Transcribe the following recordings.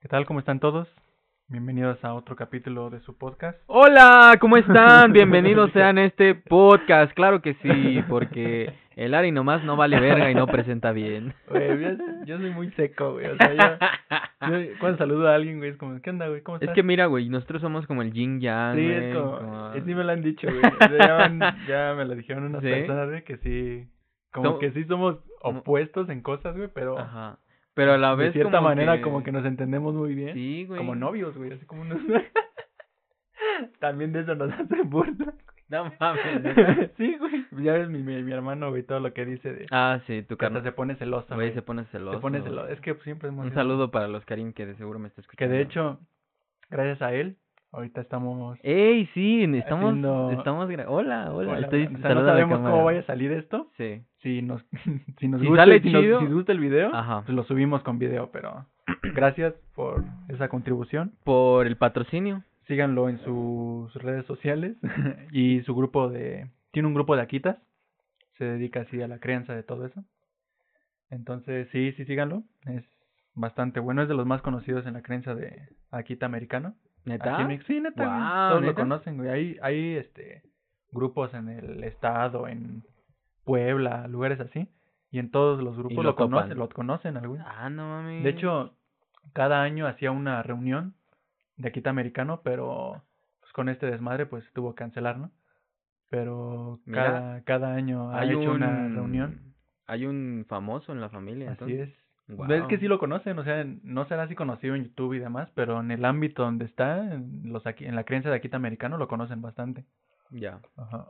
¿Qué tal? ¿Cómo están todos? Bienvenidos a otro capítulo de su podcast. Hola, ¿cómo están? Bienvenidos sean a este podcast. Claro que sí, porque el Ari nomás no vale verga y no presenta bien. Güey, yo, soy muy seco, güey. O sea, yo, yo cuando saludo a alguien, güey, es como, ¿qué onda, güey? ¿Cómo Es estás? que mira, güey, nosotros somos como el yin yang. Sí, güey, es como, como- eh, sí me lo han dicho, güey. O sea, ya, van- ya me lo dijeron unas ¿Sí? personas, güey, que sí, como Som- que sí somos opuestos en cosas, güey, pero Aja. Pero a la vez de cierta como manera que... como que nos entendemos muy bien. Sí, güey. Como novios, güey, así como unos... También de eso nos hacen burla. No mames. sí, güey. Ya ves mi, mi, mi hermano, güey, todo lo que dice de... Ah, sí, tu que carnal. se pone celoso, Güey, güey. se pone celoso. Se pone celoso. Es que siempre hemos Un sido- saludo para los Karim que de seguro me está Que escuchando. de hecho, gracias a él, ahorita estamos... ¡Ey, sí! Estamos... Haciendo- Estamos... Hola, hola. Hola, Estoy... o sea, no sabemos cómo vaya a salir esto. Sí. Si nos, si nos Si gusta, sale si nos- si gusta el video, Ajá. pues lo subimos con video, pero gracias por esa contribución. Por el patrocinio. Síganlo en sus redes sociales y su grupo de... Tiene un grupo de Aquitas, se dedica así a la crianza de todo eso. Entonces, sí, sí, síganlo. Es bastante bueno, es de los más conocidos en la crianza de Akita americano. ¿Neta? Aquí en Mex- Sí, neta. Guau, Todos lo conocen, güey. Hay, hay este, grupos en el estado, en Puebla, lugares así. Y en todos los grupos lo lo, conocen, lo conocen, al güey. Ah, no mames. De hecho, cada año hacía una reunión de Aquita Americano, pero pues con este desmadre pues tuvo que cancelar, ¿no? Pero Mira, cada, cada año ha hay hecho un... una reunión. Hay un famoso en la familia, Así entonces. es. Ves que sí lo conocen, o sea, no será así conocido en YouTube y demás, pero en el ámbito donde está, en, los aquí, en la creencia de Aquita Americano, lo conocen bastante. Ya. Ajá.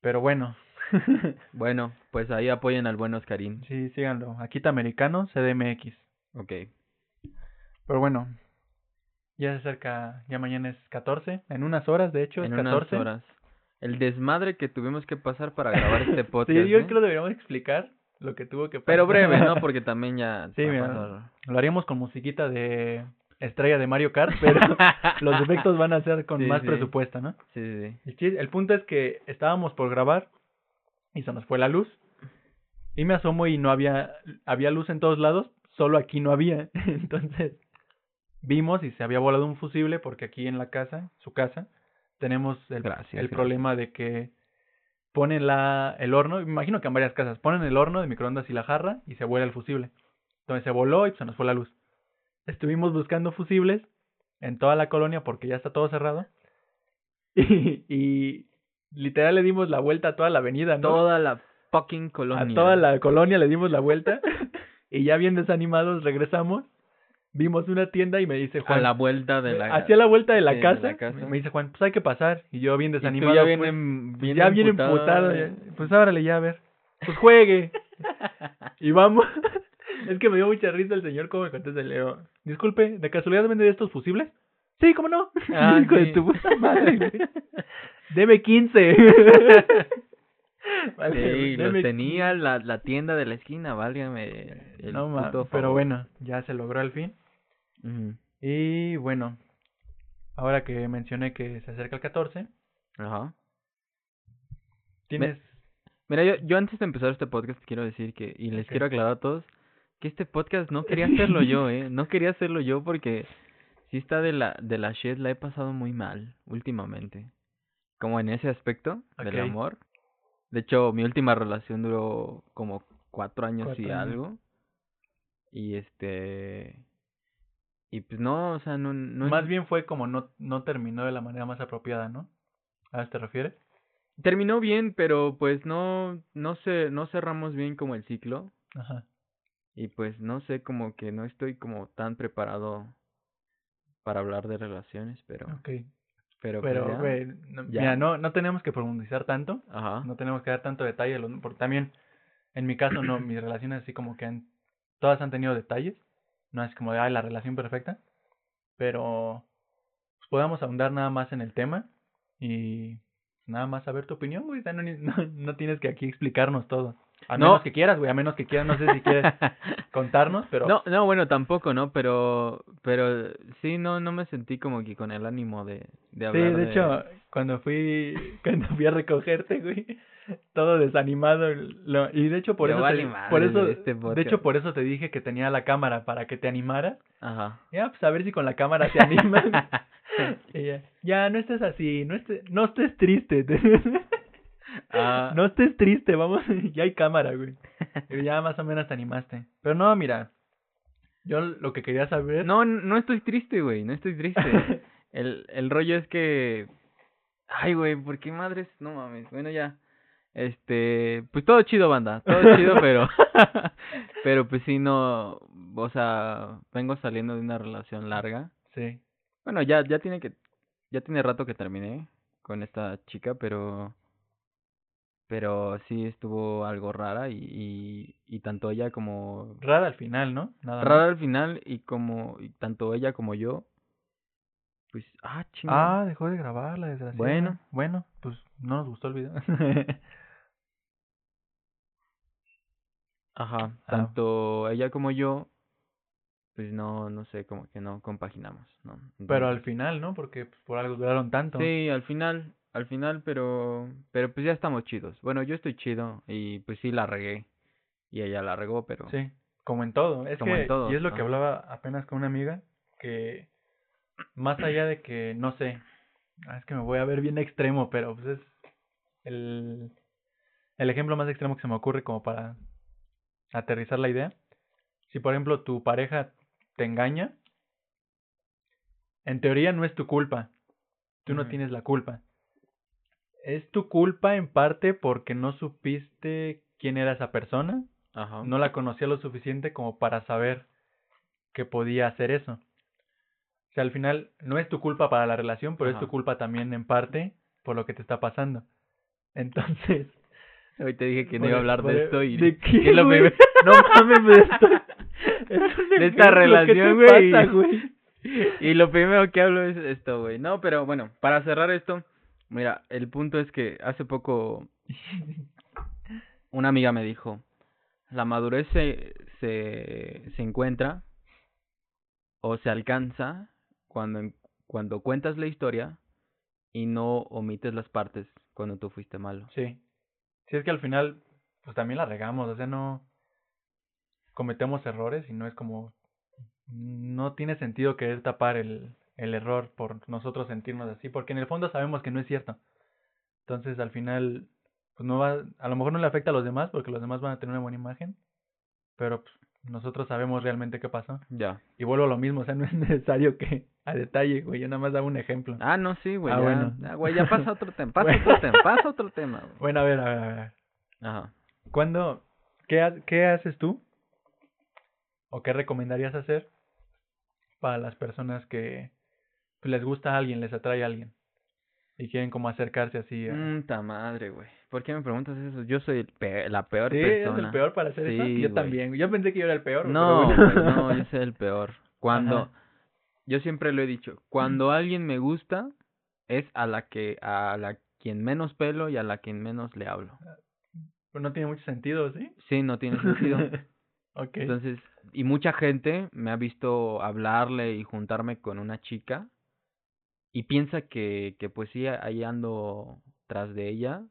Pero bueno, Bueno, pues ahí apoyen al buen Oscarín. sí, síganlo. Aquita Americano, CDMX. Ok. Pero bueno, ya se acerca, ya mañana es 14, en unas horas, de hecho, es en 14. unas horas. El desmadre que tuvimos que pasar para grabar este podcast. Sí, yo ¿eh? creo que deberíamos explicar lo que tuvo que pasar. Pero breve, ¿no? Porque también ya... Sí, mira. Lo haríamos con musiquita de estrella de Mario Kart, pero los efectos van a ser con Sí, más sí. presupuesto, ¿no? Sí, sí, sí. El, punto es que estábamos por grabar y se nos fue la luz. Y me asomo y no había, había luz en todos lados, solo aquí no había. Entonces vimos y se había volado un fusible porque aquí en la casa, su casa, tenemos el, Gracias, el gracias. problema de que ponen la, el horno, me imagino que en varias casas, ponen el horno de microondas y la jarra y se vuela el fusible. Entonces se voló y se nos fue la luz. Estuvimos buscando fusibles en toda la colonia porque ya está todo cerrado. Y, y literal le dimos la vuelta a toda la avenida, ¿no? Toda la fucking colonia. A toda la colonia le dimos la vuelta. y ya bien desanimados regresamos. Vimos una tienda y me dice A Juan. la vuelta de la... Hacia la vuelta de la, sí, de casa, la casa. Me dice Juan, pues hay que pasar. Y yo bien desanimado. ya pues, vienen, pues, bien ya bien emputado, eh. Pues ábrale ya a ver. Pues juegue. y vamos. es que me dio mucha risa el señor como me contesta. Le digo, disculpe, ¿de casualidad vende estos fusibles? Sí, ¿cómo no? Ah, Hijo de sí. tu puta madre. Deme 15. Vale, Sí, los tenía la, la tienda de la esquina, válgame. el no ma, puto pero favor. bueno, ya se logró al fin. Y bueno, ahora que mencioné que se acerca el 14, Ajá. tienes... Mira, yo, yo antes de empezar este podcast quiero decir que, y les quiero aclarar a todos, que este podcast no quería hacerlo yo, ¿eh? No quería hacerlo yo porque sí está de la, de la shit, la he pasado muy mal últimamente. Como en ese aspecto del amor. De hecho, mi última relación duró como cuatro años Cuatro y años. algo. Y este... Y pues no, o sea, no... no Más bien fue como no, no terminó de la manera más apropiada, ¿no? ¿A eso te refieres? Terminó bien, pero pues no, no sé, no cerramos bien como el ciclo. Ajá. Y pues no sé, como que no estoy como tan preparado para hablar de relaciones, pero... Ok. Pero, pues, Pero, ya. no, ya. mira, no, no tenemos que profundizar tanto. Ajá. No tenemos que dar tanto detalle. Porque también, en mi caso, no, mis relaciones así como que han... Todas han tenido detalles. No es como de, ay, la relación perfecta. Pero, pues podamos ahondar nada más en el tema. Y nada más saber tu opinión, güey. No, no, no tienes que aquí explicarnos todo. A No. menos que quieras, güey, a menos que quieras, no sé si quieres contarnos, pero No, no, bueno, tampoco, ¿no? Pero, pero sí, no, no me sentí como que con el ánimo de, de sí, hablar de hecho, cuando fui cuando fui a recogerte, güey, todo desanimado lo- y de hecho por eso te, por eso de este de hecho por eso te dije que tenía la cámara para que te animaras. Ajá. Ya, pues a ver si con la cámara te animas. Ya, ya, no estés así, no estés, no estés triste. Ah. No estés triste, vamos, ya hay cámara, güey. Y ya más o menos te animaste. Pero no, mira, yo lo que quería saber... No, no estoy triste, güey, no estoy triste. El, el rollo es que... Ay, güey, ¿por qué madres? No mames, bueno, ya. Este, pues todo chido, banda, todo chido, pero... pero pues sí, no... O sea, vengo saliendo de una relación larga. Sí. Bueno, ya, ya tiene que... Ya tiene rato que terminé con esta chica, pero... Pero sí estuvo algo rara y, y, y tanto ella como Rara al final, ¿no? Nada más. rara al final y como y tanto ella como yo pues ah chingada Ah, dejó de grabar la desgracia. Bueno. Bueno, pues no nos gustó el video. ajá Ah. tanto ella como yo pues no no sé como que no compaginamos no Pero al final, ¿no? Porque pues, por algo duraron tanto. sí al final al final pero pero pues ya estamos chidos bueno yo estoy chido y pues sí la regué y ella la regó pero Sí, como en todo. Es Como que, en todo, y es lo que hablaba apenas con una amiga, que más allá de que, no sé, ah, es que me voy a ver bien extremo, pero pues es el, el ejemplo más extremo que se me ocurre como para aterrizar la idea. Si por ejemplo tu pareja te engaña, en teoría no es tu culpa, tú no tienes la culpa. Es tu culpa en parte porque no supiste quién era esa persona ajá no la conocía lo suficiente como para saber que podía hacer eso. Sea, al final no es tu culpa para la relación, pero es tu culpa también en parte por lo que te está pasando. Entonces, hoy te dije que no iba a hablar por- de esto y ¿de que qué, lo primero- No mames de esto. De esta ¿qué relación, güey? Y lo primero que hablo es esto, güey. No, pero bueno, para cerrar esto, mira, el punto es que hace poco una amiga me dijo, la madurez se, se, se encuentra o se alcanza cuando, cuando cuentas la historia y no omites las partes cuando tú fuiste malo. Sí. Sí, es que al final, pues también la regamos, o sea, no cometemos errores y no es como, no tiene sentido querer tapar el, el error por nosotros sentirnos así, porque en el fondo sabemos que no es cierto. Entonces, al final, pues no va, a lo mejor no le afecta a los demás, porque los demás van a tener una buena imagen, pero pues, nosotros sabemos realmente qué pasó. Ya. Y vuelvo a lo mismo, o sea, no es necesario que a detalle, güey, yo nada más daba un ejemplo. Ah, no, sí, güey. Ah, ya, bueno. ya, güey, ya pasa otro tema, pasa otro tema, pasa otro tema. güey. Bueno, a ver, a ver, a ver. Ajá. ¿Cuándo, qué, ha- qué haces tú? ¿O qué recomendarías hacer para las personas que les gusta a alguien, les atrae a alguien? Y quieren como acercarse así a... Madre, güey. ¿Por qué me preguntas eso? Yo soy el pe- la peor ¿Sí? ¿Eres persona. el peor para hacer eso? Sí, Yo güey. también. Yo pensé que yo era el peor. No, bueno. no, yo soy el peor. Cuando, Ajá. yo siempre lo he dicho, cuando alguien me gusta, es a la que, a la quien menos pelo y a la quien menos le hablo. Pero no tiene mucho sentido, ¿sí? Sí, no tiene sentido. ok. Entonces, y mucha gente me ha visto hablarle y juntarme con una chica y piensa que, que pues sí, ahí ando tras de ella.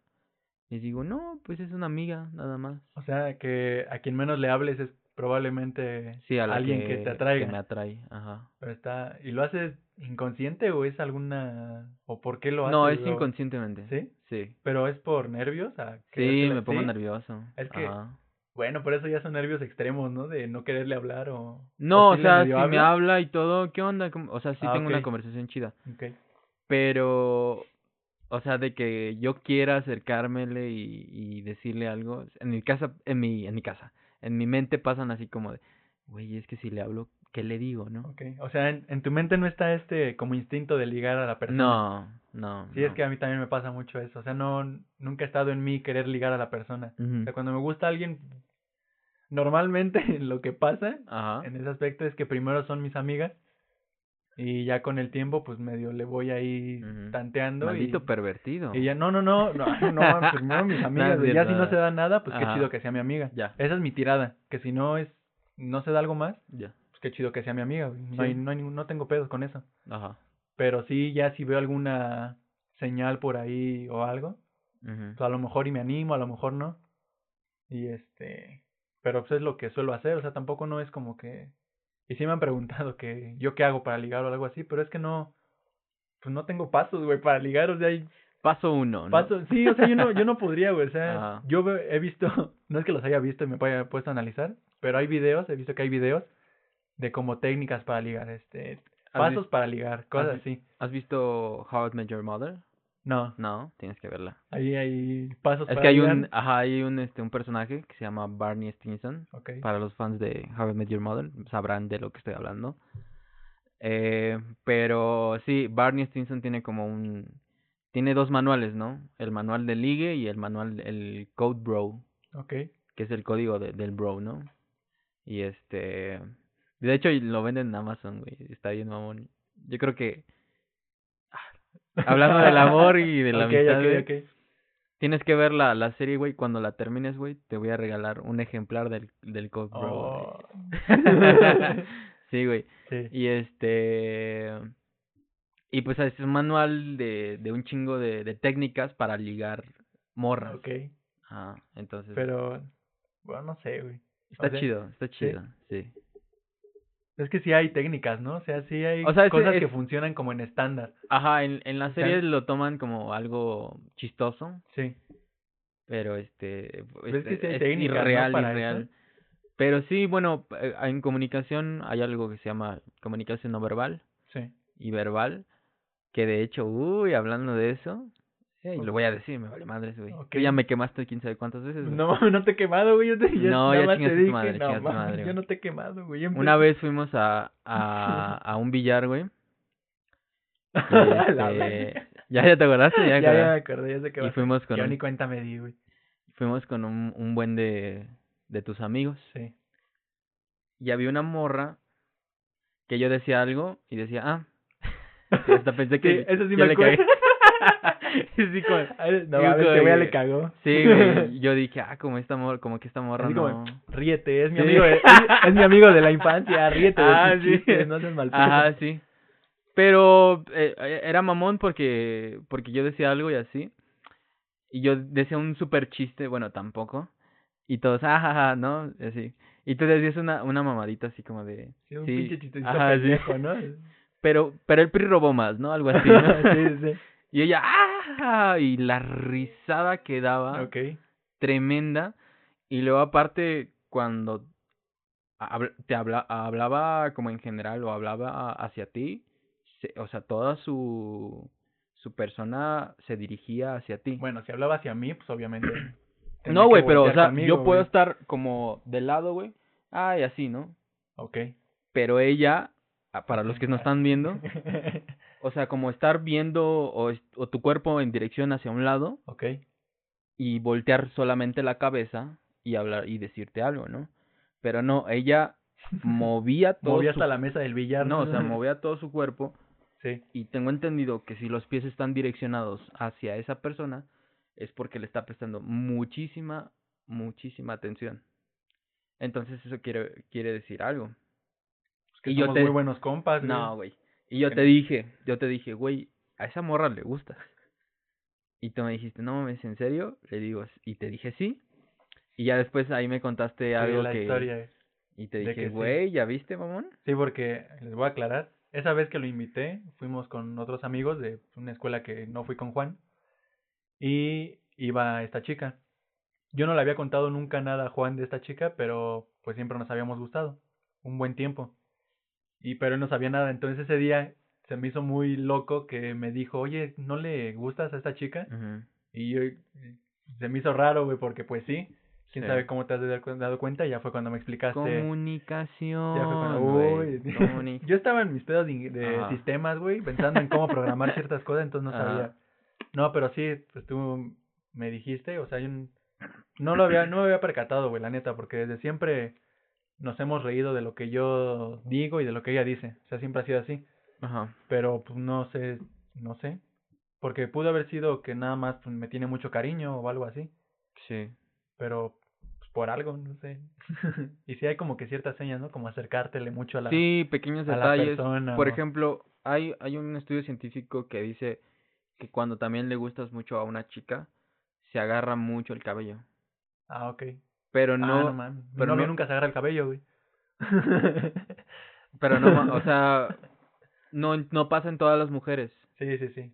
Les digo, no, pues es una amiga, nada más. O sea, que a quien menos le hables es probablemente Sí, a alguien que, te atraiga. Que me atrae, ajá. Pero está... ¿Y lo haces inconsciente o es alguna... o por qué lo haces? No, es inconscientemente. ¿Sí? Sí. ¿Pero es por nervios? a Sí, me pongo ¿sí? nervioso. Es que- Ajá. Bueno, por eso ya son nervios extremos, ¿no? De no quererle hablar o... No, o sea, si me habla y todo, ¿qué onda? O sea, sí Ah, tengo una conversación chida. Ok. Pero, o sea, de que yo quiera acercármele y, y decirle algo, en mi casa, en mi, en mi casa, en mi mente pasan así como de, güey, es que si le hablo, ¿qué le digo, no? Ok. O sea, en, en tu mente no está este como instinto de ligar a la persona. No, no. Sí, es que a mí también me pasa mucho eso. O sea, no... Nunca ha estado en mí querer ligar a la persona. O sea, cuando me gusta alguien... Normalmente lo que pasa Ajá. en ese aspecto es que primero son mis amigas Y ya con el tiempo, pues medio le voy ahí tanteando. Maldito y, pervertido. y ya, no, no, no, no, no, primero mis amigas, es ya si no se da nada, pues qué Ajá. chido que sea mi amiga. Ya. Esa es mi tirada, que si no es, no se da algo más, Ya. pues qué chido que sea mi amiga. No, hay, no, hay no tengo pedos con eso. Ajá. Pero sí, ya si veo alguna señal por ahí o algo, pues a lo mejor y me animo, a lo mejor no. Y este, pero pues es lo que suelo hacer, o sea, tampoco no es como que... Y sí me han preguntado que yo qué hago para ligar o algo así, pero es que no, pues no tengo pasos, güey, para ligar, o sea, hay Paso uno, ¿no? pasos, sí, o sea, yo no, yo no podría, güey, o sea, Ajá. yo he visto, no es que los haya visto y me haya puesto a analizar, pero hay videos, he visto que hay videos de como técnicas para ligar, este, ¿Has pasos para ligar, cosas así. ¿Has visto How I Met Your Mother? No, No, tienes que verla. ahí hay pasos Es para que hay un, ajá, hay un, este, un personaje que se llama Barney Stinson. Ok, Para los fans de How I Met Your Mother sabrán de lo que estoy hablando. Eh, pero sí, Barney Stinson tiene como un, tiene dos manuales, ¿no? El manual de ligue y el manual, el Code Bro, ok. que es el código de- del bro, ¿no? Y este, de hecho lo venden en Amazon, güey, está bien mamón. Yo creo que, hablando del amor y de la Ok, amistad, ok, güey, ok. tienes que ver la, la serie, güey, cuando la termines, güey, te voy a regalar un ejemplar del, del Code Bro. Oh. sí, güey. sí. Y este. Y pues es un manual de, de un chingo de, de técnicas para ligar morras. Ok, Ajá, entonces. pero, bueno, no sé, güey. está o sea, chido, está sí. chido, sí. Es que sí hay técnicas, ¿no? O sea, sí hay O sea, ese cosas es- que funcionan como en estándar. Ajá, en, en la sea, serie lo toman como algo chistoso, Sí. pero este. Es que este, sí hay es técnicas, irreal, para irreal. eso. Pero sí, bueno, eh, en comunicación hay algo que se llama comunicación no verbal. Sí. y verbal, que de hecho, uy, hablando de eso, y Ok. lo voy a decir, me vale madres, güey. Ok. Tú ya me quemaste quién sabe cuántas veces, güey. No, no te he quemado, güey. Yo te, yo No, ya más chingas te tu dije, madre, no, chingas tu mames, madre, yo no te he quemado, güey. Una vez fuimos a, a, a un billar, güey. este, ya, ya te acordaste, ya, ya, ya me acordé, ya sé que Y fuimos con Yo un, ni cuenta me di, güey. fuimos con un, un buen de, de tus amigos. Sí. Y había una morra que yo decía algo y decía, ah. Y hasta pensé que Sí, eso sí me le acuerdo. sí, como, No, a ver, como te voy a que- le cagó. Sí, güey. Yo dije, ah, como esta morra, como que esta morra Así no. como, ríete, es mi amigo de, es, es mi amigo de la infancia, ríete Ah, sí. chistes, no seas mal. Ajá, sí. Pero eh, era mamón porque porque yo decía algo y así. Y yo decía un super chiste, bueno, tampoco. Y todos, ajaja, ¿no? Así. Y tú decías una, una mamadita así como de. Sí, un sí, pinche chistecito ajá, sí. pendejo, ¿no? Pero, pero el PRI robó más, ¿no? Algo así. ¿no? sí, sí. Y ella, ¡ah! Y la risada que daba. Ok. tremenda. Y luego aparte, cuando te habla, hablaba como en general o hablaba hacia ti, se- o sea, toda su, su persona se dirigía hacia ti. Bueno, si hablaba hacia mí, pues obviamente. no, güey, pero, o sea, conmigo, yo puedo estar como de lado, güey. Ah, y así, ¿no? Ok. Pero ella, ah, para los que no están viendo, o sea, como estar viendo o, tu cuerpo en dirección hacia un lado ok. y voltear solamente la cabeza y hablar y decirte algo, ¿no? Pero no, ella movía todo Moví su- hasta la mesa del billar. no, o sea, movía todo su cuerpo Sí. y tengo entendido que si los pies están direccionados hacia esa persona es porque le está prestando muchísima muchísima atención. Entonces eso quiere quiere decir algo. Es que Y yo somos te- muy buenos compas, güey. No, güey. Y yo te dije, yo te dije, güey, a esa morra le gustas. Y tú me dijiste, no mames, ¿en serio? Le digo, y te dije sí. Y ya después ahí me contaste Sí, algo la que... historia. Y te dije, sí. güey, ¿ya viste, mamón? Sí, porque les voy a aclarar. Esa vez que lo invité, fuimos con otros amigos de una escuela que no fui con Juan. Y iba esta chica. Yo no le había contado nunca nada a Juan de esta chica, pero pues siempre nos habíamos gustado. Un buen tiempo. Y pero él no sabía nada. Entonces ese día se me hizo muy loco que me dijo, oye, ¿no le gustas a esta chica? Y yo, se me hizo raro, güey, porque pues sí. Quién Sí. sabe cómo te has dado cuenta. Y ya fue cuando me explicaste. Comunicación. Ya fue cuando, güey, uy, comuni- Yo estaba en mis pedos de, de sistemas, güey, pensando en cómo programar ciertas cosas, entonces no sabía. No, pero sí, pues tú me dijiste, o sea, yo no lo había, no me había percatado, güey, la neta, porque desde siempre nos hemos reído de lo que yo digo y de lo que ella dice. O sea, siempre ha sido así. Ajá. Pero pues no sé, no sé. Porque pudo haber sido que nada más pues, me tiene mucho cariño o algo así. Sí. Pero pues, por algo, no sé. y sí hay como que ciertas señas, ¿no? Como acercártele mucho a la, Sí, pequeños a la detalles. persona. Por o- ejemplo, hay, hay un estudio científico que dice que cuando también le gustas mucho a una chica, se agarra mucho el cabello. Ah, ok. Pero Ah, no, no. Mi pero novio no- nunca se agarra el cabello, güey. pero no, o sea, no, no pasa en todas las mujeres. Sí, sí, sí.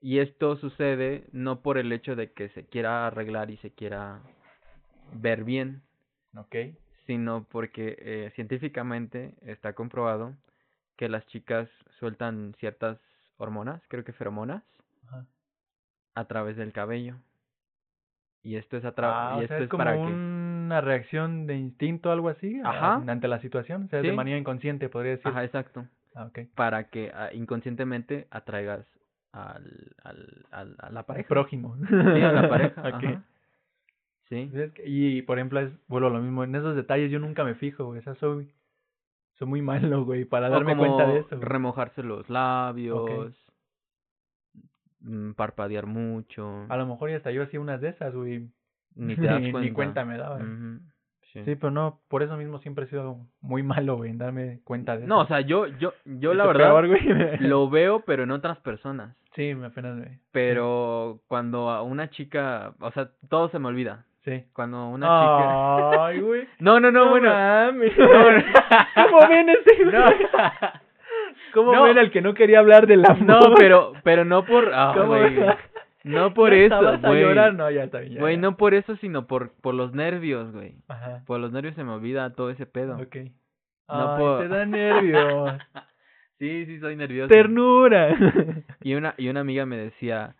Y esto sucede no por el hecho de que se quiera arreglar y se quiera ver bien, Ok. sino porque eh, científicamente está comprobado que las chicas sueltan ciertas hormonas, creo que feromonas, Ajá. a través del cabello. Y esto es a través Ah, y esto sea, es para que una reacción de instinto o algo así. a-. Ante la situación. O sea, de manera inconsciente, podría decir. Ajá, exacto, Ah, para que ah, inconscientemente atraigas al, al, al- a la El pareja. prójimo. Sí, a la pareja. Sí. Es que- Y, por ejemplo, es, vuelvo a lo mismo. En esos detalles yo nunca me fijo, güey. O sea, soy, soy muy malo, güey, para O darme como cuenta de eso. güey. remojarse los labios, mm, parpadear mucho, A lo mejor ya hasta yo hacía unas de esas, güey. Ni te das ni- cuenta. ni cuenta me daba. Sí. Sí, pero no, por eso mismo siempre he sido muy malo, güey, en darme cuenta de eso. No, o sea, yo, yo, yo la verdad peor, güey, lo veo, pero en otras personas. Sí, me apenas me... Pero cuando a una chica, o sea, todo se me olvida. Sí. Cuando una chica. Ay, güey. No, no, no, bueno. mames. No, no. ¿Cómo ven ese, güey? No. ¿Cómo ven al que no quería hablar del amor? No, pero, pero no por, ¿Cómo güey, ven? No por ¿Ya eso, güey. llorar? No, ya está bien. Güey, no por eso, sino por, por los nervios, güey. Ajá. Por los nervios se me olvida todo ese pedo. Ok. No Ay, puedo. te da nervios. Sí, sí, soy nervioso. Ternura. Y una, y una amiga me decía,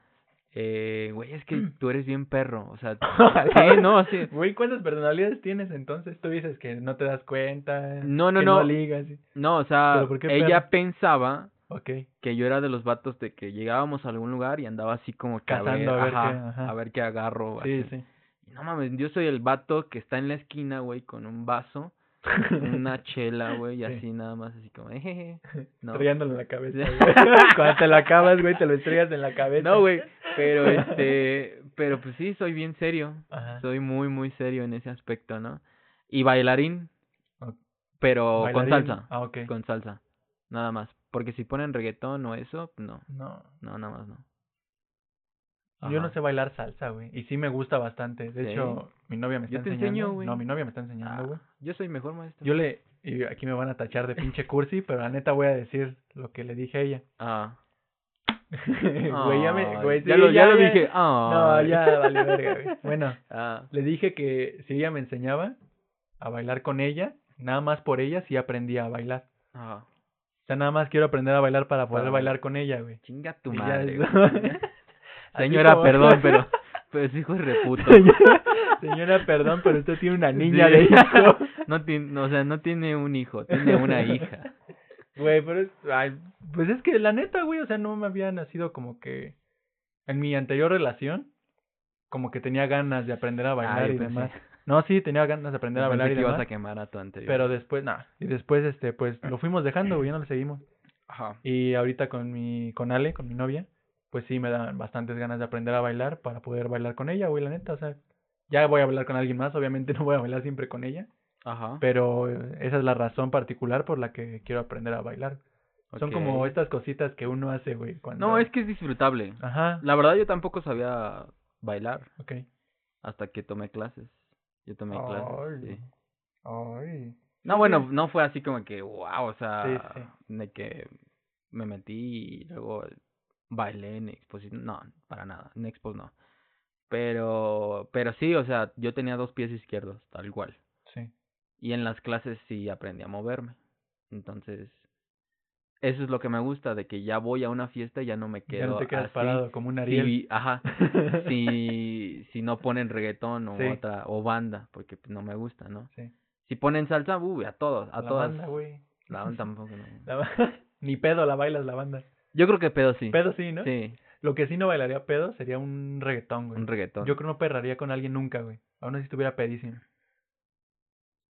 eh, güey, es que tú eres bien perro, o sea, sí, no, sí. Güey, ¿cuántas personalidades tienes entonces? Tú dices que no te das cuenta. No, no, que no. ligas. No, o sea, ¿Pero por qué ella perro? pensaba Ok. que yo era de los vatos de que llegábamos a algún lugar y andaba así como que Cazando a ver ajá, qué, ajá. a ver qué agarro. Sí, así. sí. Y No mames, yo soy el vato que está en la esquina, güey, con un vaso, una chela, güey, y Sí. así nada más, así como, jejeje. No. Estrellándolo en la cabeza. Güey. Cuando te lo acabas, güey, te lo estrellas en la cabeza. No, güey, pero este, pero pues sí, soy bien serio. Ajá. Soy muy, muy serio en ese aspecto, ¿no? Y bailarín, pero con salsa, Ah, con salsa, nada más. Porque si ponen reggaetón o eso, no, No. no, nada más no. Yo no Ajá. sé bailar salsa, güey. Y sí me gusta bastante. De ¿Sí? hecho, mi novia me está Yo te enseñando. enseño, güey. No, mi novia me está enseñando, Ah, güey. yo soy mejor maestro. Yo le... Y aquí me van a tachar de pinche cursi, pero la neta voy a decir lo que le dije a ella. Ah. Güey, ya me... Ya lo, ya lo dije. No, Ay. ya vale verga, güey. Bueno, Ah, le dije que si ella me enseñaba a bailar con ella, nada más por ella sí aprendía a bailar. ah. O sea, nada más quiero aprender a bailar para poder bailar con ella, güey. Chinga tu Y madre, güey. Señora, perdón, pero, pero es hijo de reputo. Señora, señora, perdón, pero usted tiene una niña Sí. de hijo. No tiene, o sea, no tiene un hijo, tiene una hija. Güey, pero es, ay, pues es que la neta, güey, o sea, no me había nacido como que en mi anterior relación, como que tenía ganas de aprender a bailar Ay, y pues demás. sí. No, sí, tenía ganas de aprender a bailar y que ibas demás. a quemar a tu anterior. Pero después, nada, y después, este, pues, lo fuimos dejando, güey, ya no le seguimos. Ajá. Y ahorita con mi, con Ale, con mi novia, pues sí me dan bastantes ganas de aprender a bailar para poder bailar con ella, güey, la neta, o sea, ya voy a bailar con alguien más, obviamente no voy a bailar siempre con ella, Ajá. pero esa es la razón particular por la que quiero aprender a bailar. Son como estas cositas que uno hace, güey, cuando... No, es que es disfrutable. Ajá, La verdad yo tampoco sabía bailar ok. hasta que tomé clases. Yo tomé Ay. clases, sí. Ay. No, bueno, no fue así como que, wow, o sea, Sí, sí. de que me metí y luego bailé en exposición. No, para nada, en expos no. Pero, pero sí, o sea, yo tenía dos pies izquierdos, tal cual. Sí. Y en las clases sí aprendí a moverme. Entonces, eso es lo que me gusta, de que ya voy a una fiesta y ya no me Ya quedo no te quedas así. parado como un Ariel. Si, ajá, si, si no ponen reggaetón o Sí. otra, o banda, porque pues, no me gusta, ¿no? Sí. Si ponen salsa, uy, a todos, a la todas. banda, güey. La banda tampoco, no. La Ni pedo la bailas la banda. Yo creo que pedo sí. Pedo sí, ¿no? Sí, Lo que sí no bailaría pedo sería un reggaetón, güey. un reggaetón. Yo creo que no perraría con alguien nunca, güey. Aún así estuviera pedísimo.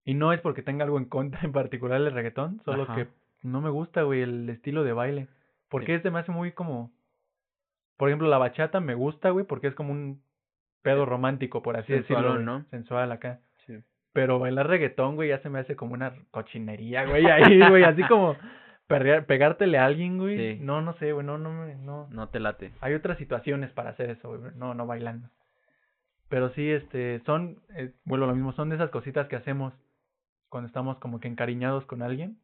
Y no es porque tenga algo en contra en particular del reggaetón, solo Ajá. que no me gusta, güey, el estilo de baile. Porque este me hace muy como... Por ejemplo, la bachata me gusta, güey, porque es como un pedo romántico, por así decirlo. Sensualón, güey, ¿no? Sensual acá. Sí. Pero bailar reggaetón, güey, ya se me hace como una cochinería, güey, ahí, güey, así como perrear- pegártele a alguien, güey. Sí. No, no sé, güey, no, no, me- no. No te late. Hay otras situaciones para hacer eso, güey, no, no bailando. Pero sí, este, son, eh, vuelvo a lo mismo, son de esas cositas que hacemos cuando estamos como que encariñados con alguien.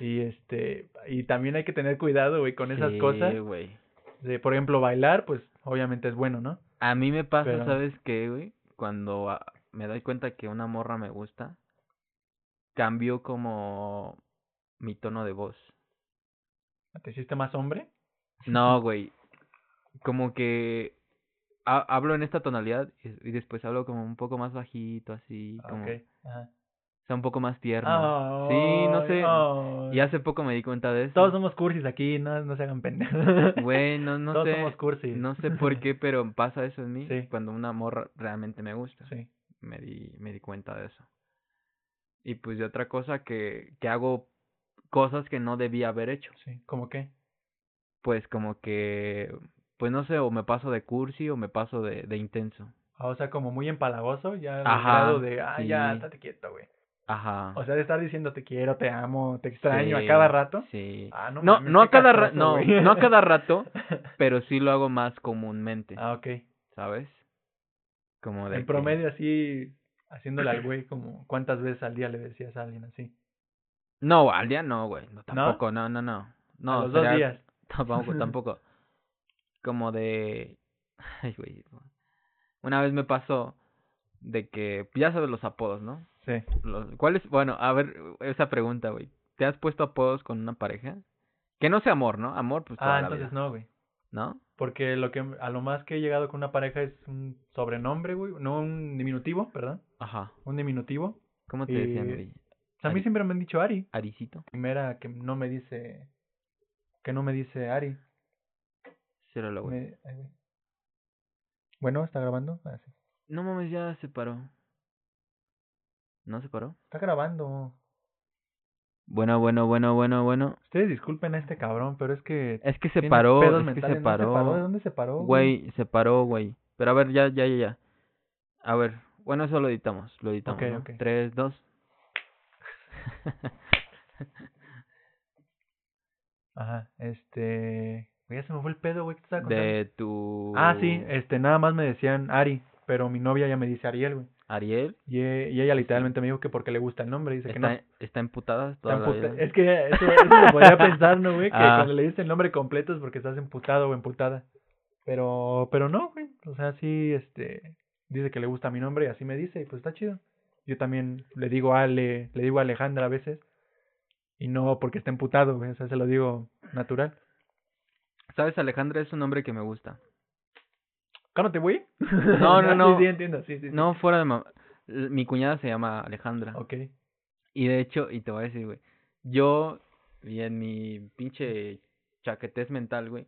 Y este, y también hay que tener cuidado, güey, con esas Sí, cosas. güey. De, por ejemplo, bailar, pues obviamente es bueno, ¿no? A mí me pasa, Pero- ¿sabes qué, güey? Cuando ah, me doy cuenta que una morra me gusta, cambio como mi tono de voz. ¿Te hiciste más hombre? No, güey. Como que ha- hablo en esta tonalidad y, y después hablo como un poco más bajito, así, Ah, como, ok. Ajá. Sea, un poco más tierno. sí, no sé. Y hace poco me di cuenta de eso. Todos somos cursis aquí, no, no se hagan pendejos. Güey, no, Todos sé. somos cursis. No sé por qué, pero pasa eso en mí Sí. cuando una morra realmente me gusta. Sí. Me di, me di cuenta de eso. Y pues de otra cosa que, que hago cosas que no debía haber hecho. Sí. ¿Cómo qué? Pues como que, pues no sé, o me paso de cursi o me paso de, de intenso. Ah, O sea, como muy empalagoso, ya Ajá, de, ah, ya, estate quieto, güey. Ajá. O sea, de estar diciendo te quiero, te amo, te extraño Sí, a cada rato. Sí. Ah, no, No, mames, no a cada rato, no, güey. no a cada rato, pero sí lo hago más comúnmente, Ah, ok. ¿sabes? Como de En que- promedio así, haciéndole al güey como, ¿cuántas veces al día le decías a alguien así? No, al día no, güey, no, tampoco, no, no, no. No, a los dos días. Tampoco, tampoco. Como de... Ay, güey. Una vez me pasó de que, ya sabes los apodos, ¿no? Sí. Los, ¿Cuáles? Bueno, a ver, esa pregunta, güey. ¿Te has puesto apodos con una pareja? Que no sea amor, ¿no? Amor, pues toda Ah, la entonces vida, no, güey. ¿no? Porque lo que a lo más que he llegado con una pareja es un sobrenombre, güey, no un diminutivo, perdón, Ajá. un diminutivo. ¿Cómo te decían, Y- güey? Sea, a mí Ari. siempre me han dicho Ari. Aricito. Primera que no me dice que no me dice Ari. Céralo, güey. Me-. Bueno, ¿está grabando? Ah, sí. No mames, ya se paró. ¿No se paró? Está grabando. Bueno, bueno, bueno, bueno, bueno. Ustedes disculpen a este cabrón, pero es que Es que se paró, es que mentales. se ¿No paró. ¿De dónde se paró? Güey, se paró, güey. Pero a ver, ya, ya, ya, ya. A ver, bueno, eso lo editamos, lo editamos. Ok, ¿no? ok. Tres, dos. Ajá, este... güey, Ya se me fue el pedo, güey. ¿qué te? De tu... Ah, sí, este, nada más me decían Ari, pero mi novia ya me dice Ariel, güey. Ariel. Y, y ella literalmente me dijo que porque le gusta el nombre, dice que no. Está, está emputada Está toda la vida? Es que eso, eso lo podría pensar, ¿no, güey? Que Ah. cuando le dices el nombre completo es porque estás emputado o emputada. Pero, pero no, güey. O sea, sí, este, dice que le gusta mi nombre y así me dice y pues está chido. Yo también le digo Ale, le digo Alejandra a veces. Y no porque esté emputado, güey. O sea, se lo digo natural. ¿Sabes? Alejandra es un nombre que me gusta. Cálmate, güey. No, no, no. Sí, sí, entiendo, sí, sí. sí. No, fuera de... ma- L- Mi cuñada se llama Alejandra. Ok. Y de hecho, y te voy a decir, güey, yo, y en mi pinche chaquetez mental, güey,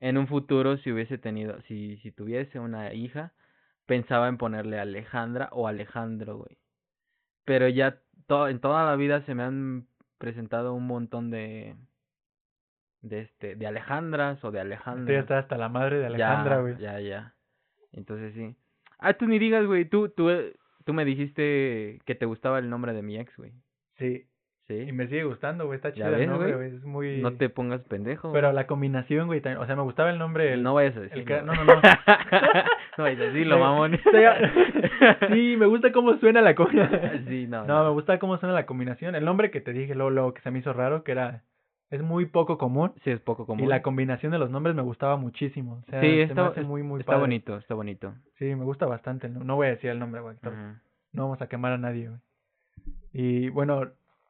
en un futuro, si hubiese tenido, si, si tuviese una hija, pensaba en ponerle Alejandra o Alejandro, güey. Pero ya to en toda la vida se me han presentado un montón de, de este, de Alejandras o de Usted Alejandro. ya está hasta la madre de Alejandra, Ya, güey. Ya, ya. Entonces sí. Ah, tú ni digas, güey, tú, tú, eh, tú me dijiste que te gustaba el nombre de mi ex, güey. Sí. Y Sí. me sigue gustando, güey. Está chido el nombre, güey. Es muy... No te pongas pendejo. Pero la combinación, güey, también- o sea, me gustaba el nombre. El... no vayas a decirlo. no, no, no. no vayas a decirlo, mamón. sí, me gusta cómo suena la combinación. Sí, no, No, no. me gusta cómo suena la combinación. El nombre que te dije luego, luego que se me hizo raro, que era... Es muy poco común. Sí, es poco común. Y la combinación de los nombres me gustaba muchísimo. O sea, Sí, está, es- muy, muy está padre. bonito, está bonito. Sí, me gusta bastante. No, no voy a decir el nombre, güey. No vamos a quemar a nadie, güey. Y bueno,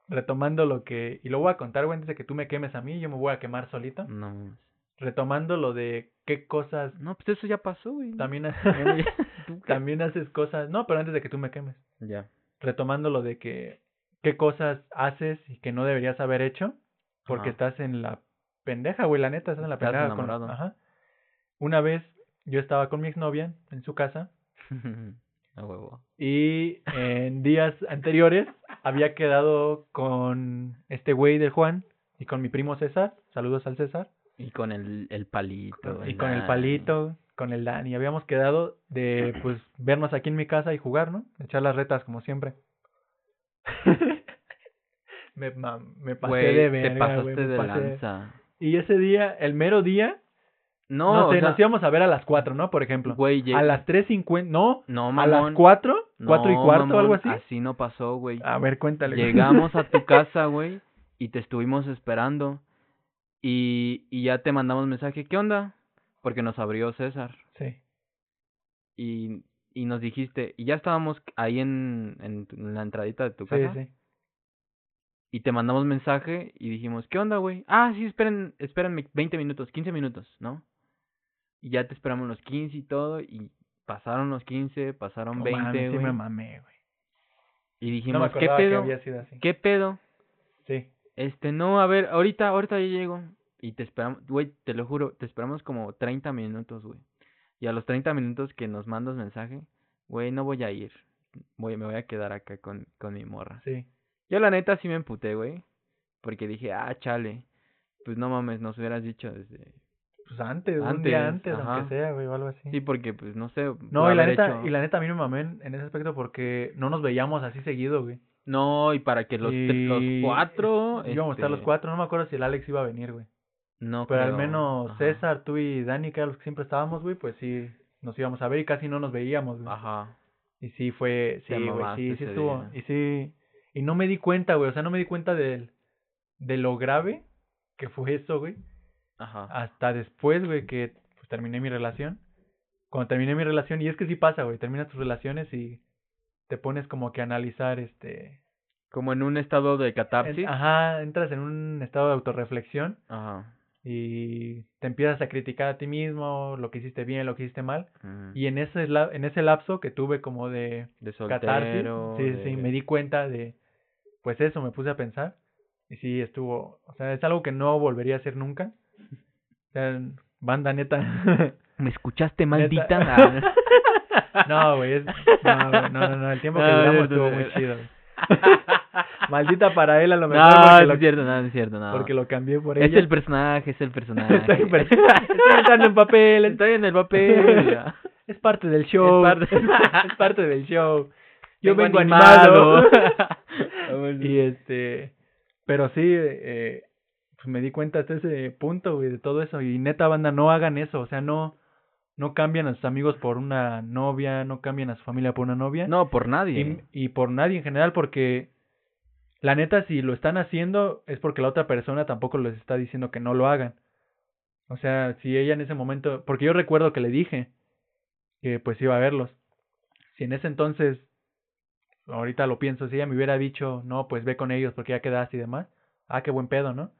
retomando lo que... Y lo voy a contar, güey, antes de que tú me quemes a mí, yo me voy a quemar solito. No. Retomando lo de qué cosas... no, pues eso ya pasó, güey. También, ha- Bueno, ya, ¿tú qué? también haces cosas... No, pero antes de que tú me quemes. Ya. Retomando lo de que... ¿Qué cosas haces y que no deberías haber hecho? Porque Ajá. estás en la pendeja, güey, la neta, estás en la Estás pendeja. con- enamorado. Ajá. Una vez yo estaba con mi exnovia en su casa A huevo. y en días anteriores había quedado con este güey de Juan y con mi primo César. Saludos al César. Y con el, el palito. Y con el palito, con el Dani. Habíamos quedado de, pues, vernos aquí en mi casa y jugar, ¿no? Echar las retas como siempre. me, pasé de te verga, pasaste güey, me de pasé. lanza. Y ese día, el mero día, No, no, o sé, sea, nos íbamos a ver a las 4, ¿no? Por ejemplo. güey, A las 3.50, no, No, a mamón. las 4, 4 y cuarto o algo así. Así no pasó, güey. A ver, cuéntale. Llegamos a tu casa, güey, y te estuvimos esperando. Y, y ya te mandamos mensaje, ¿qué onda? Porque nos abrió César. Sí, Y, y nos dijiste, y ya estábamos ahí en, en, en la entradita de tu sí, casa. sí. Y te mandamos mensaje y dijimos, ¿qué onda, güey? Ah, sí, esperen, espérenme 20 minutos, 15 minutos, ¿no? Y ya te esperamos los 15 y todo, y pasaron los 15, pasaron No 20, mames, sí güey. me mamé, güey. y No me dijimos, ¿qué acordaba que pedo? había sido así. ¿Qué pedo? Sí. Este, no, a ver, ahorita, ahorita ya llego. Y te esperamos, güey, te lo juro, te esperamos como 30 minutos, güey. Y a los 30 minutos que nos mandas mensaje, güey, no voy a ir. Voy, me voy a quedar acá con, con mi morra. Sí. Yo la neta sí me emputé, güey. Porque dije, ah, chale. Pues no mames, nos hubieras dicho desde... Pues antes, un día Antes, ajá. aunque sea, güey, o algo así. Sí, porque pues no sé. no, y la neta, hecho- y la neta a mí me mamé en, ese aspecto porque no nos veíamos así seguido, güey. No, y para que los, los cuatro... Íbamos a estar los este, cuatro, no me acuerdo si el Alex iba a venir, güey. No Pero al menos ajá. César, tú y Dani, que eran los que siempre estábamos, güey, pues sí, nos íbamos a ver y casi no nos veíamos, güey. Ajá. Y sí fue, sí, güey, sí, sí estuvo. día. Y sí, y no me di cuenta, güey, o sea, no me di cuenta del, de lo grave que fue eso, güey. Ajá. Hasta después, güey, que pues, terminé mi relación. Cuando terminé mi relación, y es que sí pasa, güey, terminas tus relaciones y te pones como que a analizar, este... Como en un estado de en- catarsis. ajá, entras en un estado de autorreflexión Ajá. y te empiezas a criticar a ti mismo, lo que hiciste bien, lo que hiciste mal. Y en ese, en ese lapso que tuve como de de catarsis, soltero. sí, sí, de- me di cuenta de, pues eso, me puse a pensar. Y sí, estuvo, o sea, es algo que no volvería a hacer nunca. O sea, banda neta. ¿Me escuchaste, maldita? Ah, no, güey, es, no, no, no, no, el tiempo que No, duramos no, estuvo no, muy no. chido. Maldita para él a lo no, mejor no, porque, es cierto, no, es cierto, no. porque lo cambié por es ella. el personaje, es el personaje. Estoy, en papel, Estoy en el papel. es parte del show. parte- es parte del show. Yo Vengo animado. animado. y este, pero sí, eh, pues me di cuenta hasta ese punto, güey, de todo eso. Y neta, banda, no hagan eso. O sea, no, no cambian a sus amigos por una novia, no cambian a su familia por una novia. No, por nadie. y, y por nadie en general, porque la neta, si lo están haciendo, es porque la otra persona tampoco les está diciendo que no lo hagan. O sea, si ella en ese momento, porque yo recuerdo que le dije que pues iba a verlos. Si en ese entonces, ahorita lo pienso, si ella me hubiera dicho, no, pues ve con ellos porque ya quedaste y demás, ah, qué buen pedo, ¿no?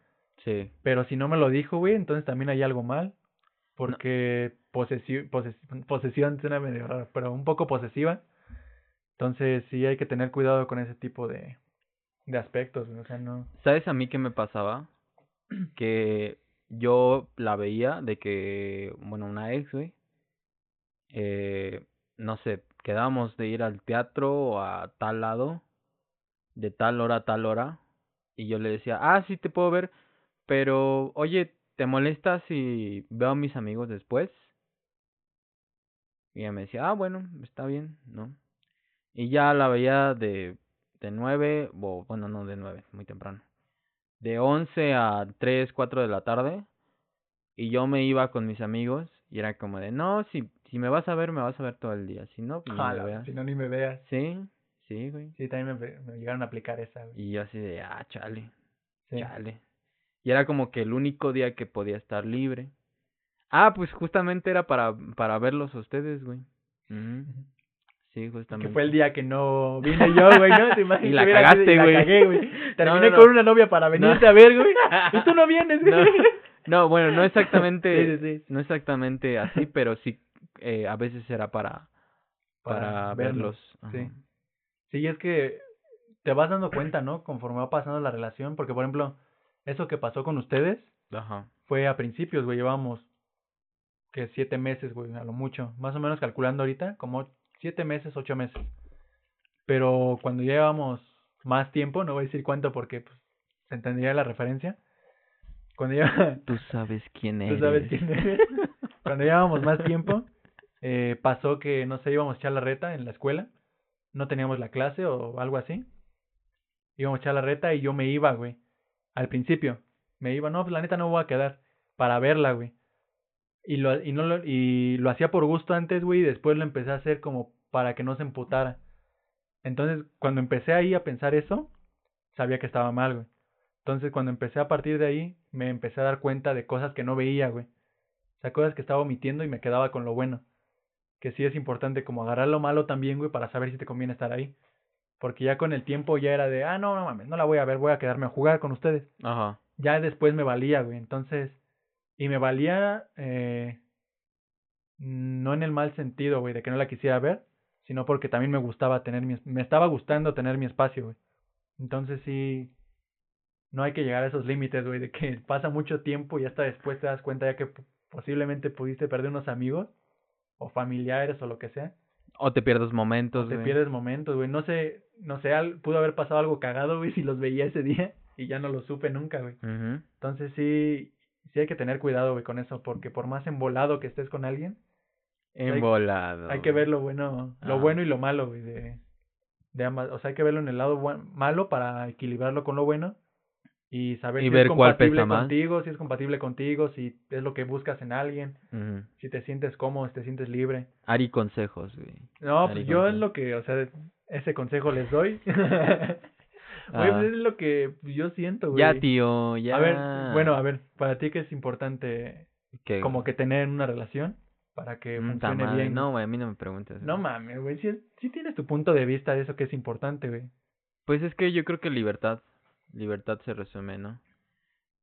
Sí. Pero si no me lo dijo, güey, entonces también hay algo mal. Porque posesi poses posesión suena medio raro, pero un poco posesiva. Entonces sí hay que tener cuidado con ese tipo de, de aspectos, o sea, no... ¿Sabes a mí qué me pasaba? Que yo la veía de que, bueno, una ex, güey, eh, no sé, quedábamos de ir al teatro a tal lado, de tal hora a tal hora, y yo le decía, ah, sí te puedo ver, pero, oye, ¿te molesta si veo a mis amigos después? Y ella me decía, ah, bueno, está bien, ¿no? Y ya la veía de, de nueve, o bueno, no de nueve, muy temprano. De once a tres, cuatro de la tarde. Y yo me iba con mis amigos y era como de, no, si, si me vas a ver, me vas a ver todo el día. Si no, pues me veas. si no, ni me veas. Sí, sí, güey. Sí, también me, me llegaron a aplicar esa, güey. Y yo así de, ah, chale, Sí. chale. Y era como que el único día que podía estar libre. Ah, pues justamente era para, para verlos a ustedes, güey. Sí, Que justamente. fue el día que no vine yo, güey, ¿no? ¿Te imaginas Y la que cagaste, la güey. cagué, güey. Terminé no, con no. una novia para venirte No. a ver, güey. Y tú no vienes, güey. No, no, bueno, no exactamente, Sí, sí, sí. no exactamente así, pero sí, eh, a veces era para, para, verlos. sí. Sí, es que te vas dando cuenta, ¿no? Conforme va pasando la relación, porque por ejemplo, eso que pasó con ustedes Ajá. fue a principios, güey, llevamos que siete meses, güey, a lo mucho, más o menos calculando ahorita, como siete meses, ocho meses. Pero cuando ya llevamos más tiempo, no voy a decir cuánto porque pues, se entendería la referencia. Cuando ya Tú sabes quién eres. Tú sabes quién eres. Cuando llevábamos más tiempo, eh, pasó que, no sé, íbamos a echar la reta en la escuela. No teníamos la clase o algo así. Íbamos a echar la reta y yo me iba, güey. Al principio. Me iba, no, pues la neta no voy a quedar. Para verla, güey. Y lo, y no lo, y lo hacía por gusto antes, güey, y después lo empecé a hacer como para que no se emputara. Entonces, cuando empecé ahí a pensar eso, sabía que estaba mal, güey. Entonces, cuando empecé a partir de ahí, me empecé a dar cuenta de cosas que no veía, güey. O sea, cosas que estaba omitiendo y me quedaba con lo bueno. Que sí es importante como agarrar lo malo también, güey, para saber si te conviene estar ahí. Porque ya con el tiempo ya era de, ah, no, no mames, no la voy a ver, voy a quedarme a jugar con ustedes. Ajá. Ya después me valía, güey. Entonces, y me valía, eh, no en el mal sentido, güey, de que no la quisiera ver, sino porque también me gustaba tener mi, me estaba gustando tener mi espacio, güey. Entonces sí, no hay que llegar a esos límites, güey, de que pasa mucho tiempo y hasta después te das cuenta ya que posiblemente pudiste perder unos amigos o familiares o lo que sea. O te pierdes momentos, Te güey. pierdes momentos, güey. No sé, no sé, al- pudo haber pasado algo cagado, güey, si los veía ese día y ya no lo supe nunca, güey. Entonces sí, sí hay que tener cuidado, güey, con eso, porque por más embolado que estés con alguien, hay- Embolado. hay que ver lo bueno, lo Ah. bueno y lo malo, güey, de, de ambas. O sea, hay que verlo en el lado buen- malo para equilibrarlo con lo bueno y saber Y si ver es cuál compatible más. contigo, si es compatible contigo, si es lo que buscas en alguien, si te sientes cómodo, si te sientes libre. Ari consejos, güey. No, pues yo es lo que, o sea, ese consejo les doy. Güey, Ah. pues es lo que yo siento, güey. Ya, tío, ya. A ver, bueno, a ver, para ti que es importante ¿Qué, como que tener una relación para que Mm, funcione bien. No, güey, a mí no me preguntes. No mames, güey, sí, sí tienes tu punto de vista de eso que es importante, güey. Pues es que yo creo que libertad. Libertad se resume, ¿no?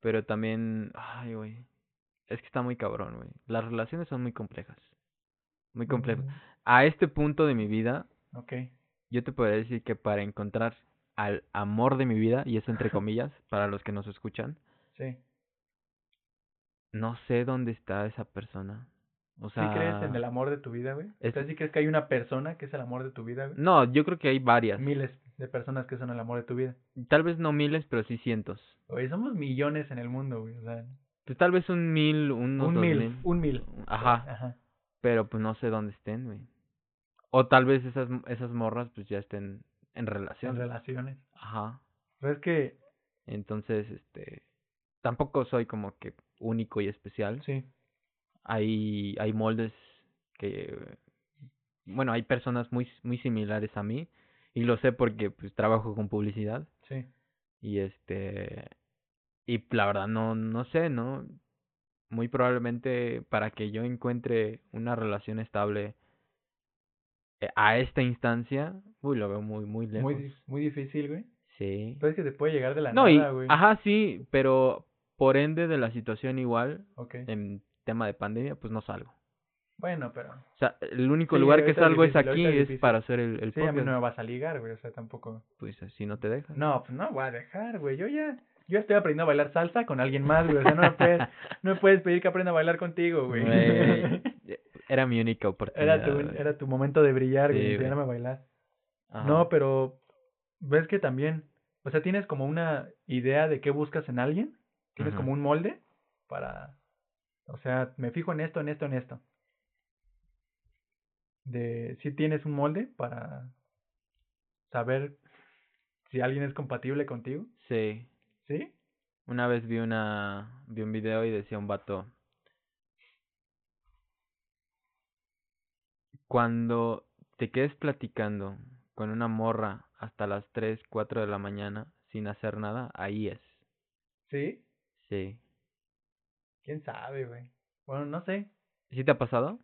Pero también. Ay, güey. Es que está muy cabrón, güey. Las relaciones son muy complejas. Muy complejas. A este punto de mi vida, Ok, yo te podría decir que para encontrar al amor de mi vida, y eso entre comillas, para los que nos escuchan, sí. no sé dónde está esa persona. O sea, ¿Sí crees en el amor de tu vida, güey? es- ¿sí crees que hay una persona que es el amor de tu vida, güey? No, yo creo que hay varias. Miles de personas que son el amor de tu vida. Tal vez no miles, pero sí cientos. Güey, somos millones en el mundo, güey, o sea, Pues tal vez un mil, unos un dos mil, mil. un mil. Ajá. Ajá. Pero pues no sé dónde estén, güey. O tal vez esas, esas morras pues ya estén en relación. En relaciones. Ajá. Pero es que, Entonces, este, tampoco soy como que único y especial. sí, Hay, hay moldes que, bueno, hay personas muy, muy similares a mí y lo sé porque pues trabajo con publicidad sí. y este, y la verdad no, no sé, ¿no? Muy probablemente para que yo encuentre una relación estable eh, a esta instancia, uy, lo veo muy, muy lejos. Muy, muy difícil, güey. Sí. Pero es que te puede llegar de la No, y, nada, güey. ajá, sí, pero por ende de la situación igual, en tema de pandemia, pues no salgo. Bueno, pero... O sea, el único Sí, lugar que salgo es difícil, aquí, es para hacer el, el Sí, a mí podcast. no me vas a ligar, güey, o sea, tampoco... Pues así no te dejas. No, pues no voy a dejar, güey. Yo ya, yo estoy aprendiendo a bailar salsa con alguien más, güey. O sea, no me puedes, no me puedes pedir que aprenda a bailar contigo, güey. Güey, Era mi única oportunidad. era tu, güey. era tu momento de brillar, güey, Sí, enseñarme a güey. bailar. Ajá. No, pero ves que también, o sea, tienes como una idea de qué buscas en alguien, tienes como un molde para, o sea, me fijo en esto, en esto, en esto. De, si tienes un molde para saber si alguien es compatible contigo, Sí. ¿sí? Una vez vi una vi un video y decía un vato cuando te quedes platicando con una morra hasta las 3, 4 de la mañana sin hacer nada, ahí es. ¿Sí? Sí. ¿Quién sabe, güey? Bueno, no sé. ¿Sí te ha pasado?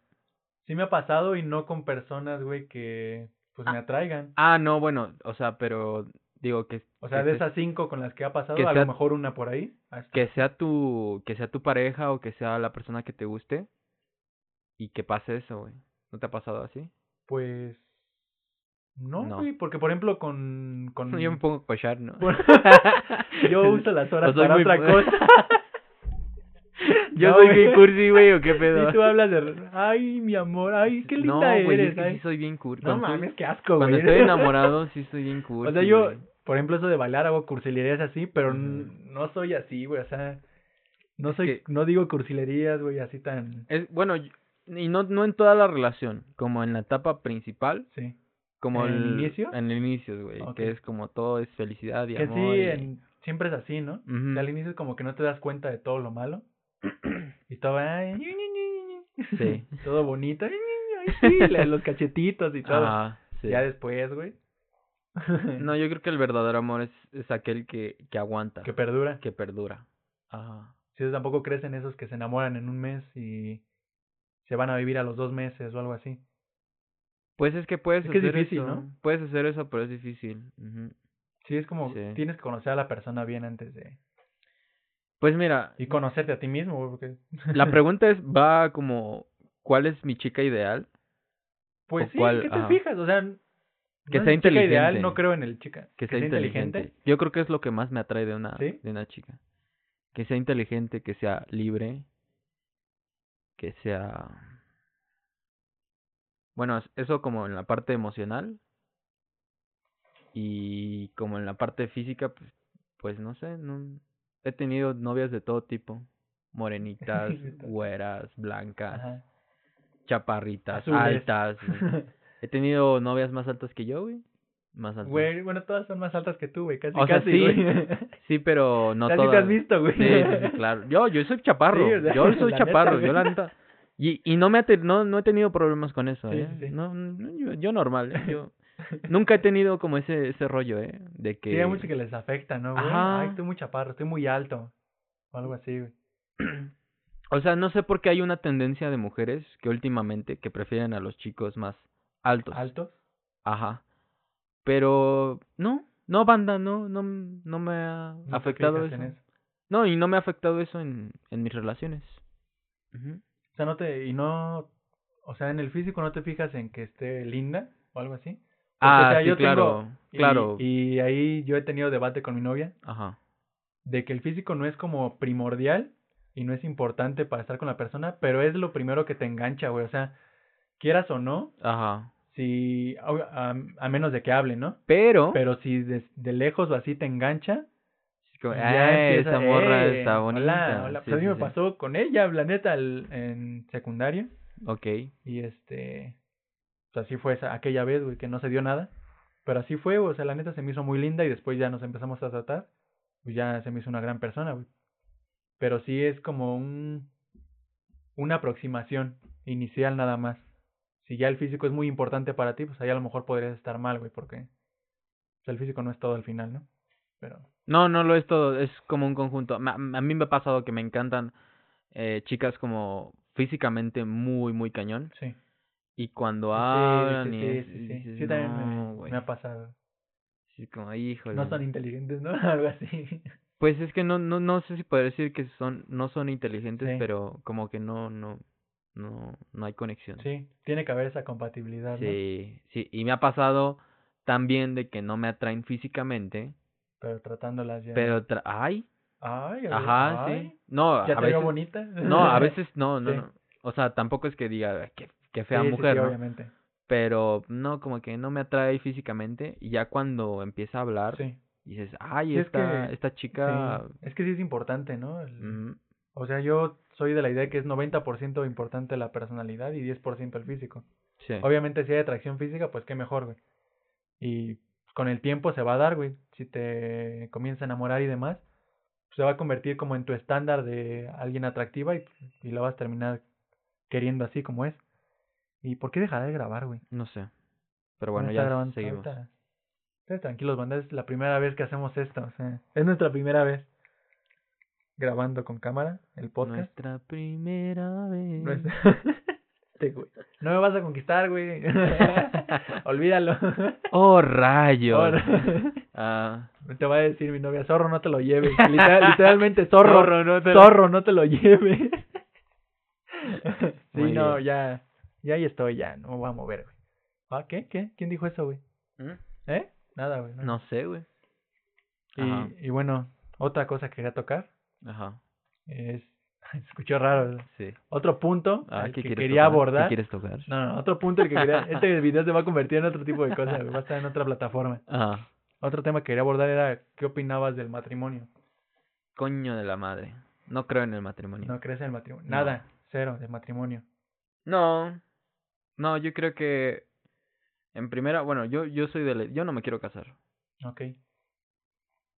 Sí me ha pasado y no con personas, güey, que pues me Ah. atraigan. Ah, no, bueno, o sea, pero digo que O sea, que de esas cinco con las que ha pasado, que a sea- lo mejor una por ahí. Que sea tu que sea tu pareja o que sea la persona que te guste y que pase eso, güey. ¿No te ha pasado así? Pues no, No. güey, porque por ejemplo con con Yo me pongo a cochar, ¿no? Yo uso las horas O para muy- otra cosa. Yo No, soy bien cursi, güey, o qué pedo. Y tú hablas de ay, mi amor, ay, qué linda no, eres. es que ay. sí soy bien cursi. No Cuando mames, qué asco, Cuando güey. estoy enamorado, sí soy bien cursi. O sea, yo. Por ejemplo, eso de bailar hago cursilerías así, pero no soy así, güey, o sea, no Es soy, que- no digo cursilerías, güey, así tan, Es, bueno, y no, no en toda la relación, como en la etapa principal, sí. como ¿En el el inicio? En el inicio, güey, que es como todo es felicidad y Que amor. sí, y- en- siempre es así, ¿no? Ujú. O sea, al inicio es como que no te das cuenta de todo lo malo. Y ñi. Sí. todo bonito. sí, los cachetitos y todo. Ajá, sí. Ya después, güey. No, yo creo que el verdadero amor es, es aquel que, que aguanta, que perdura. que perdura. Ajá. Si tampoco crees en esos que se enamoran en un mes y se van a vivir a los dos meses o algo así. Pues es que puedes Es que es hacer difícil, eso. ¿no? Puedes hacer eso, pero es difícil. Sí, es como Sí. tienes que conocer a la persona bien antes de... Pues mira, Y conocerte a ti mismo, porque... la pregunta es, va como, ¿cuál es mi chica ideal? Pues sí, cuál- ¿qué te ajá. fijas? O sea, Que no sea mi chica ideal, inteligente. no creo en el chica. Que sea inteligente. Yo creo que es lo que más me atrae de una, ¿Sí? de una chica. Que sea inteligente, que sea libre, que sea... Bueno, es- eso como en la parte emocional. Y como en la parte física, pues, pues no sé, no... He tenido novias de todo tipo. Morenitas, güeras, blancas, Ajá. chaparritas, Azules. altas. güey. He tenido novias más altas que yo, güey. Más altas. Güey, bueno, todas son más altas que tú, güey, casi, O sea, casi, sí, güey. Sí, pero no Casi todas. te has visto, güey. Sí, sí, sí, claro. Yo, yo soy chaparro. Sí, o sea, yo soy chaparro. neta, yo la neta. Y, y no me ha te- no, no he tenido problemas con eso, Sí, ¿eh? No, no, yo, yo normal, ¿eh? Yo nunca he tenido como ese, ese rollo, ¿eh? De que... Sí, hay mucho que les afecta, ¿no, güey? Ajá. Ay, estoy muy chaparro, estoy muy alto. O algo así, güey. O sea, no sé por qué hay una tendencia de mujeres que últimamente que prefieren a los chicos más altos. ¿Altos? Ajá. Pero no, no banda, no, no, no me ha No afectado eso. No, y no me ha afectado eso en, en mis relaciones. O sea, no te... Y no... O sea, en el físico no te fijas en que esté linda o algo así. Ah, o sea, sí, yo claro, tengo- claro. Y, ahí yo he tenido debate con mi novia Ajá. de que el físico no es como primordial y no es importante para estar con la persona, pero es lo primero que te engancha, güey. O sea, quieras o no, Ajá. si... A, a- a menos de que hable, ¿no? Pero, Pero si de, de lejos o así te engancha, es como, ya "Eh, empieza, esa morra "Eh, está bonita. Hola, hola. Sí, Pues a mí sí, me sí. pasó con ella, la neta, en secundaria. Ok. Y este, pues así fue esa, aquella vez, güey, que no se dio nada. Pero así fue, o sea, la neta se me hizo muy linda y después ya nos empezamos a tratar. Pues ya se me hizo una gran persona, güey. Pero sí es como un, una aproximación inicial nada más. Si ya el físico es muy importante para ti, pues ahí a lo mejor podrías estar mal, güey, porque pues, el físico no es todo al final, ¿no? Pero, No, no lo es todo, es como un conjunto. A, mí me ha pasado que me encantan eh, chicas como físicamente muy, muy cañón. sí. Y cuando Sí, hablan sí, y sí, sí, y sí. dices, Sí, también "No, me, güey". me ha pasado. Sí, como, híjole. No son inteligentes, ¿no? Algo así. Pues es que no, no, no sé si puedo decir que son, no son inteligentes, Sí. pero como que no, no, no, no hay conexión. Sí, tiene que haber esa compatibilidad, ¿no? Sí, sí, y me ha pasado también de que no me atraen físicamente, Pero tratándolas ya. pero tra ay, Ay, ajá, ay, sí. No, ¿Ya a te veces, bonita? no, a veces no, no, Sí. no. O sea, tampoco es que diga que, que fea Sí, mujer, sí, ¿no? obviamente. Pero no, como que no me atrae físicamente y ya cuando empieza a hablar Sí. dices, ay, es esta, que- esta chica. Es que sí es importante, ¿no? El- O sea, yo soy de la idea que es 90% importante la personalidad y 10% el físico. sí, Obviamente si hay atracción física, pues qué mejor, güey. Y con el tiempo se va a dar, güey. Si te comienza a enamorar y demás, pues se va a convertir como en tu estándar de alguien atractiva y, y la vas a terminar queriendo así como es. ¿Y por qué dejará de grabar, güey? no sé. Pero No bueno, ya grabando seguimos. ahorita. Ustedes tranquilos, banda, es la primera vez que hacemos esto, o sea, es nuestra primera vez grabando con cámara el podcast. Nuestra primera vez. Nuestra- Este. No me vas a conquistar, güey. Olvídalo. Oh. Ahora, Ah, te va a decir mi novia, zorro, no te lo lleves. Literal- literalmente, zorro, Zorro, no te- zorro, no te lo lleves. sí, Muy no, bien. ya, ya ahí estoy, ya, no me voy a mover, güey. ¿Ah, qué? ¿Qué? ¿Quién dijo eso, güey? ¿Mm? ¿Eh? Nada, güey. no sé, güey. Y, y bueno, otra cosa que quería tocar Ajá, es, escuchó raro, ¿verdad? sí. otro punto Ah, al ¿qué que quería tocar? abordar. ¿Qué quieres tocar? No, no, otro punto el que quería, este video se va a convertir en otro tipo de cosa, güey, va a estar en otra plataforma. Ajá, Otro tema que quería abordar era qué opinabas del matrimonio. Coño de la madre. No creo en el matrimonio. No crees en el matrimonio. No. Nada, cero del matrimonio. No. No, yo creo que en primera, bueno, yo yo soy de yo no me quiero casar. Ok.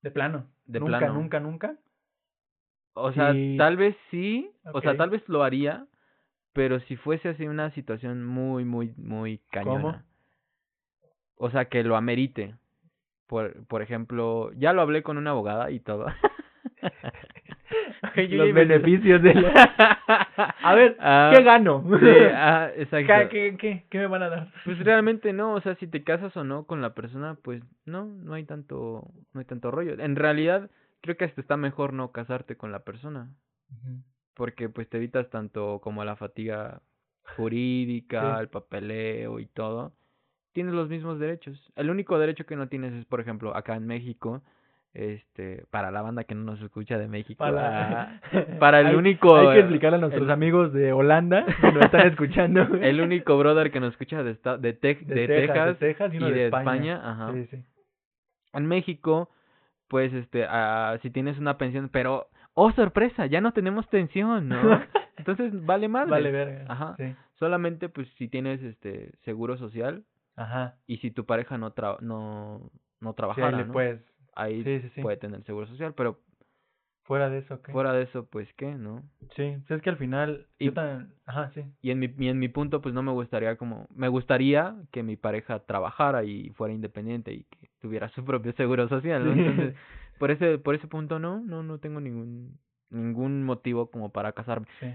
De plano. De nunca, plano. nunca, nunca. O sea, tal vez sí, o sea, tal vez lo haría, pero si fuese así una situación muy muy muy cañona. O sea, que lo amerite. Por por ejemplo, ya lo hablé con una abogada y todo. Yo Los beneficios de la- A ver, Ah, ¿qué gano? Sí, ah, exacto. ¿Qué, qué, qué, qué me van a dar? Pues realmente no, o sea, si te casas o no con la persona, pues no, no hay tanto, no hay tanto rollo. En realidad, creo que hasta está mejor no casarte con la persona, porque pues te evitas tanto como la fatiga jurídica, Sí. el papeleo y todo. Tienes los mismos derechos. El único derecho que no tienes es, por ejemplo, acá en México, este, para la banda que no nos escucha de México, Para, ah, para el Hay- único, Hay que eh, explicarle a nuestros el- amigos de Holanda que nos están escuchando. el único brother que nos escucha de, esta- de, Tex- de, Texas, de Texas y, de, España. España, ajá. Sí, sí. en México, pues, este, ah, si tienes una pensión, pero, oh, sorpresa, ya no tenemos pensión, ¿no? Entonces, vale más. Vale, verga. Ajá. Sí. Solamente, pues, si tienes, este, seguro social Ajá. y si tu pareja no tra no, no Sí, trabajara, le ¿no? puedes. Ahí Sí, sí, sí. puede tener seguro social, pero Fuera de eso, ¿qué? fuera de eso, pues, ¿qué, no? Sí, es que al final. Y- Yo. Ajá, sí. Y en mi, y en mi punto, pues, no me gustaría como, me gustaría que mi pareja trabajara y fuera independiente y que tuviera su propio seguro social. Entonces, por ese, por ese punto no, no, no tengo ningún, ningún motivo como para casarme. Sí.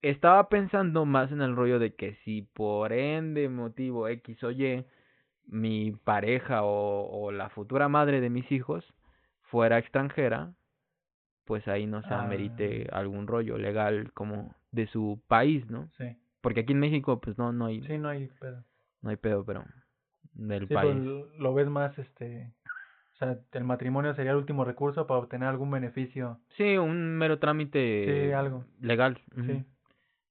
Estaba pensando más en el rollo de que si por ende motivo X o Y mi pareja o, o la futura madre de mis hijos fuera extranjera, pues ahí no se Ah. amerite algún rollo legal como de su país, ¿no? Sí. Porque aquí en México pues no no hay Sí, no hay pedo. no hay pedo, pero del Sí, país. pues lo- ves más, este. O sea, el matrimonio sería el último recurso para obtener algún beneficio. Sí, un mero trámite Sí, algo. legal. Sí.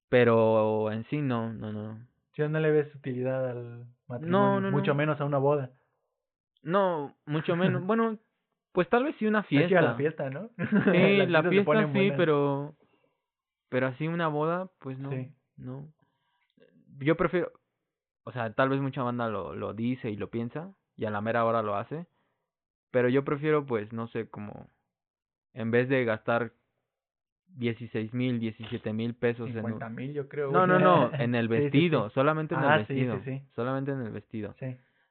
Pero en sí no, no, no. No le ves utilidad al matrimonio, no, mucho no. menos a una boda. No, mucho menos. bueno, pues tal vez sí una Hay que ir fiesta. a la fiesta, ¿no? Sí, la fiesta sí, buenas. pero pero así una boda, pues no, Sí. no. Yo prefiero, o sea, tal vez mucha banda lo lo dice y lo piensa y a la mera hora lo hace, pero yo prefiero pues no sé, como en vez de gastar 16 mil, 17 mil pesos en 50 un... mil, yo creo. No, no, no, en el Sí, sí, sí. vestido, solamente en Ah, el sí, vestido, solamente en el vestido.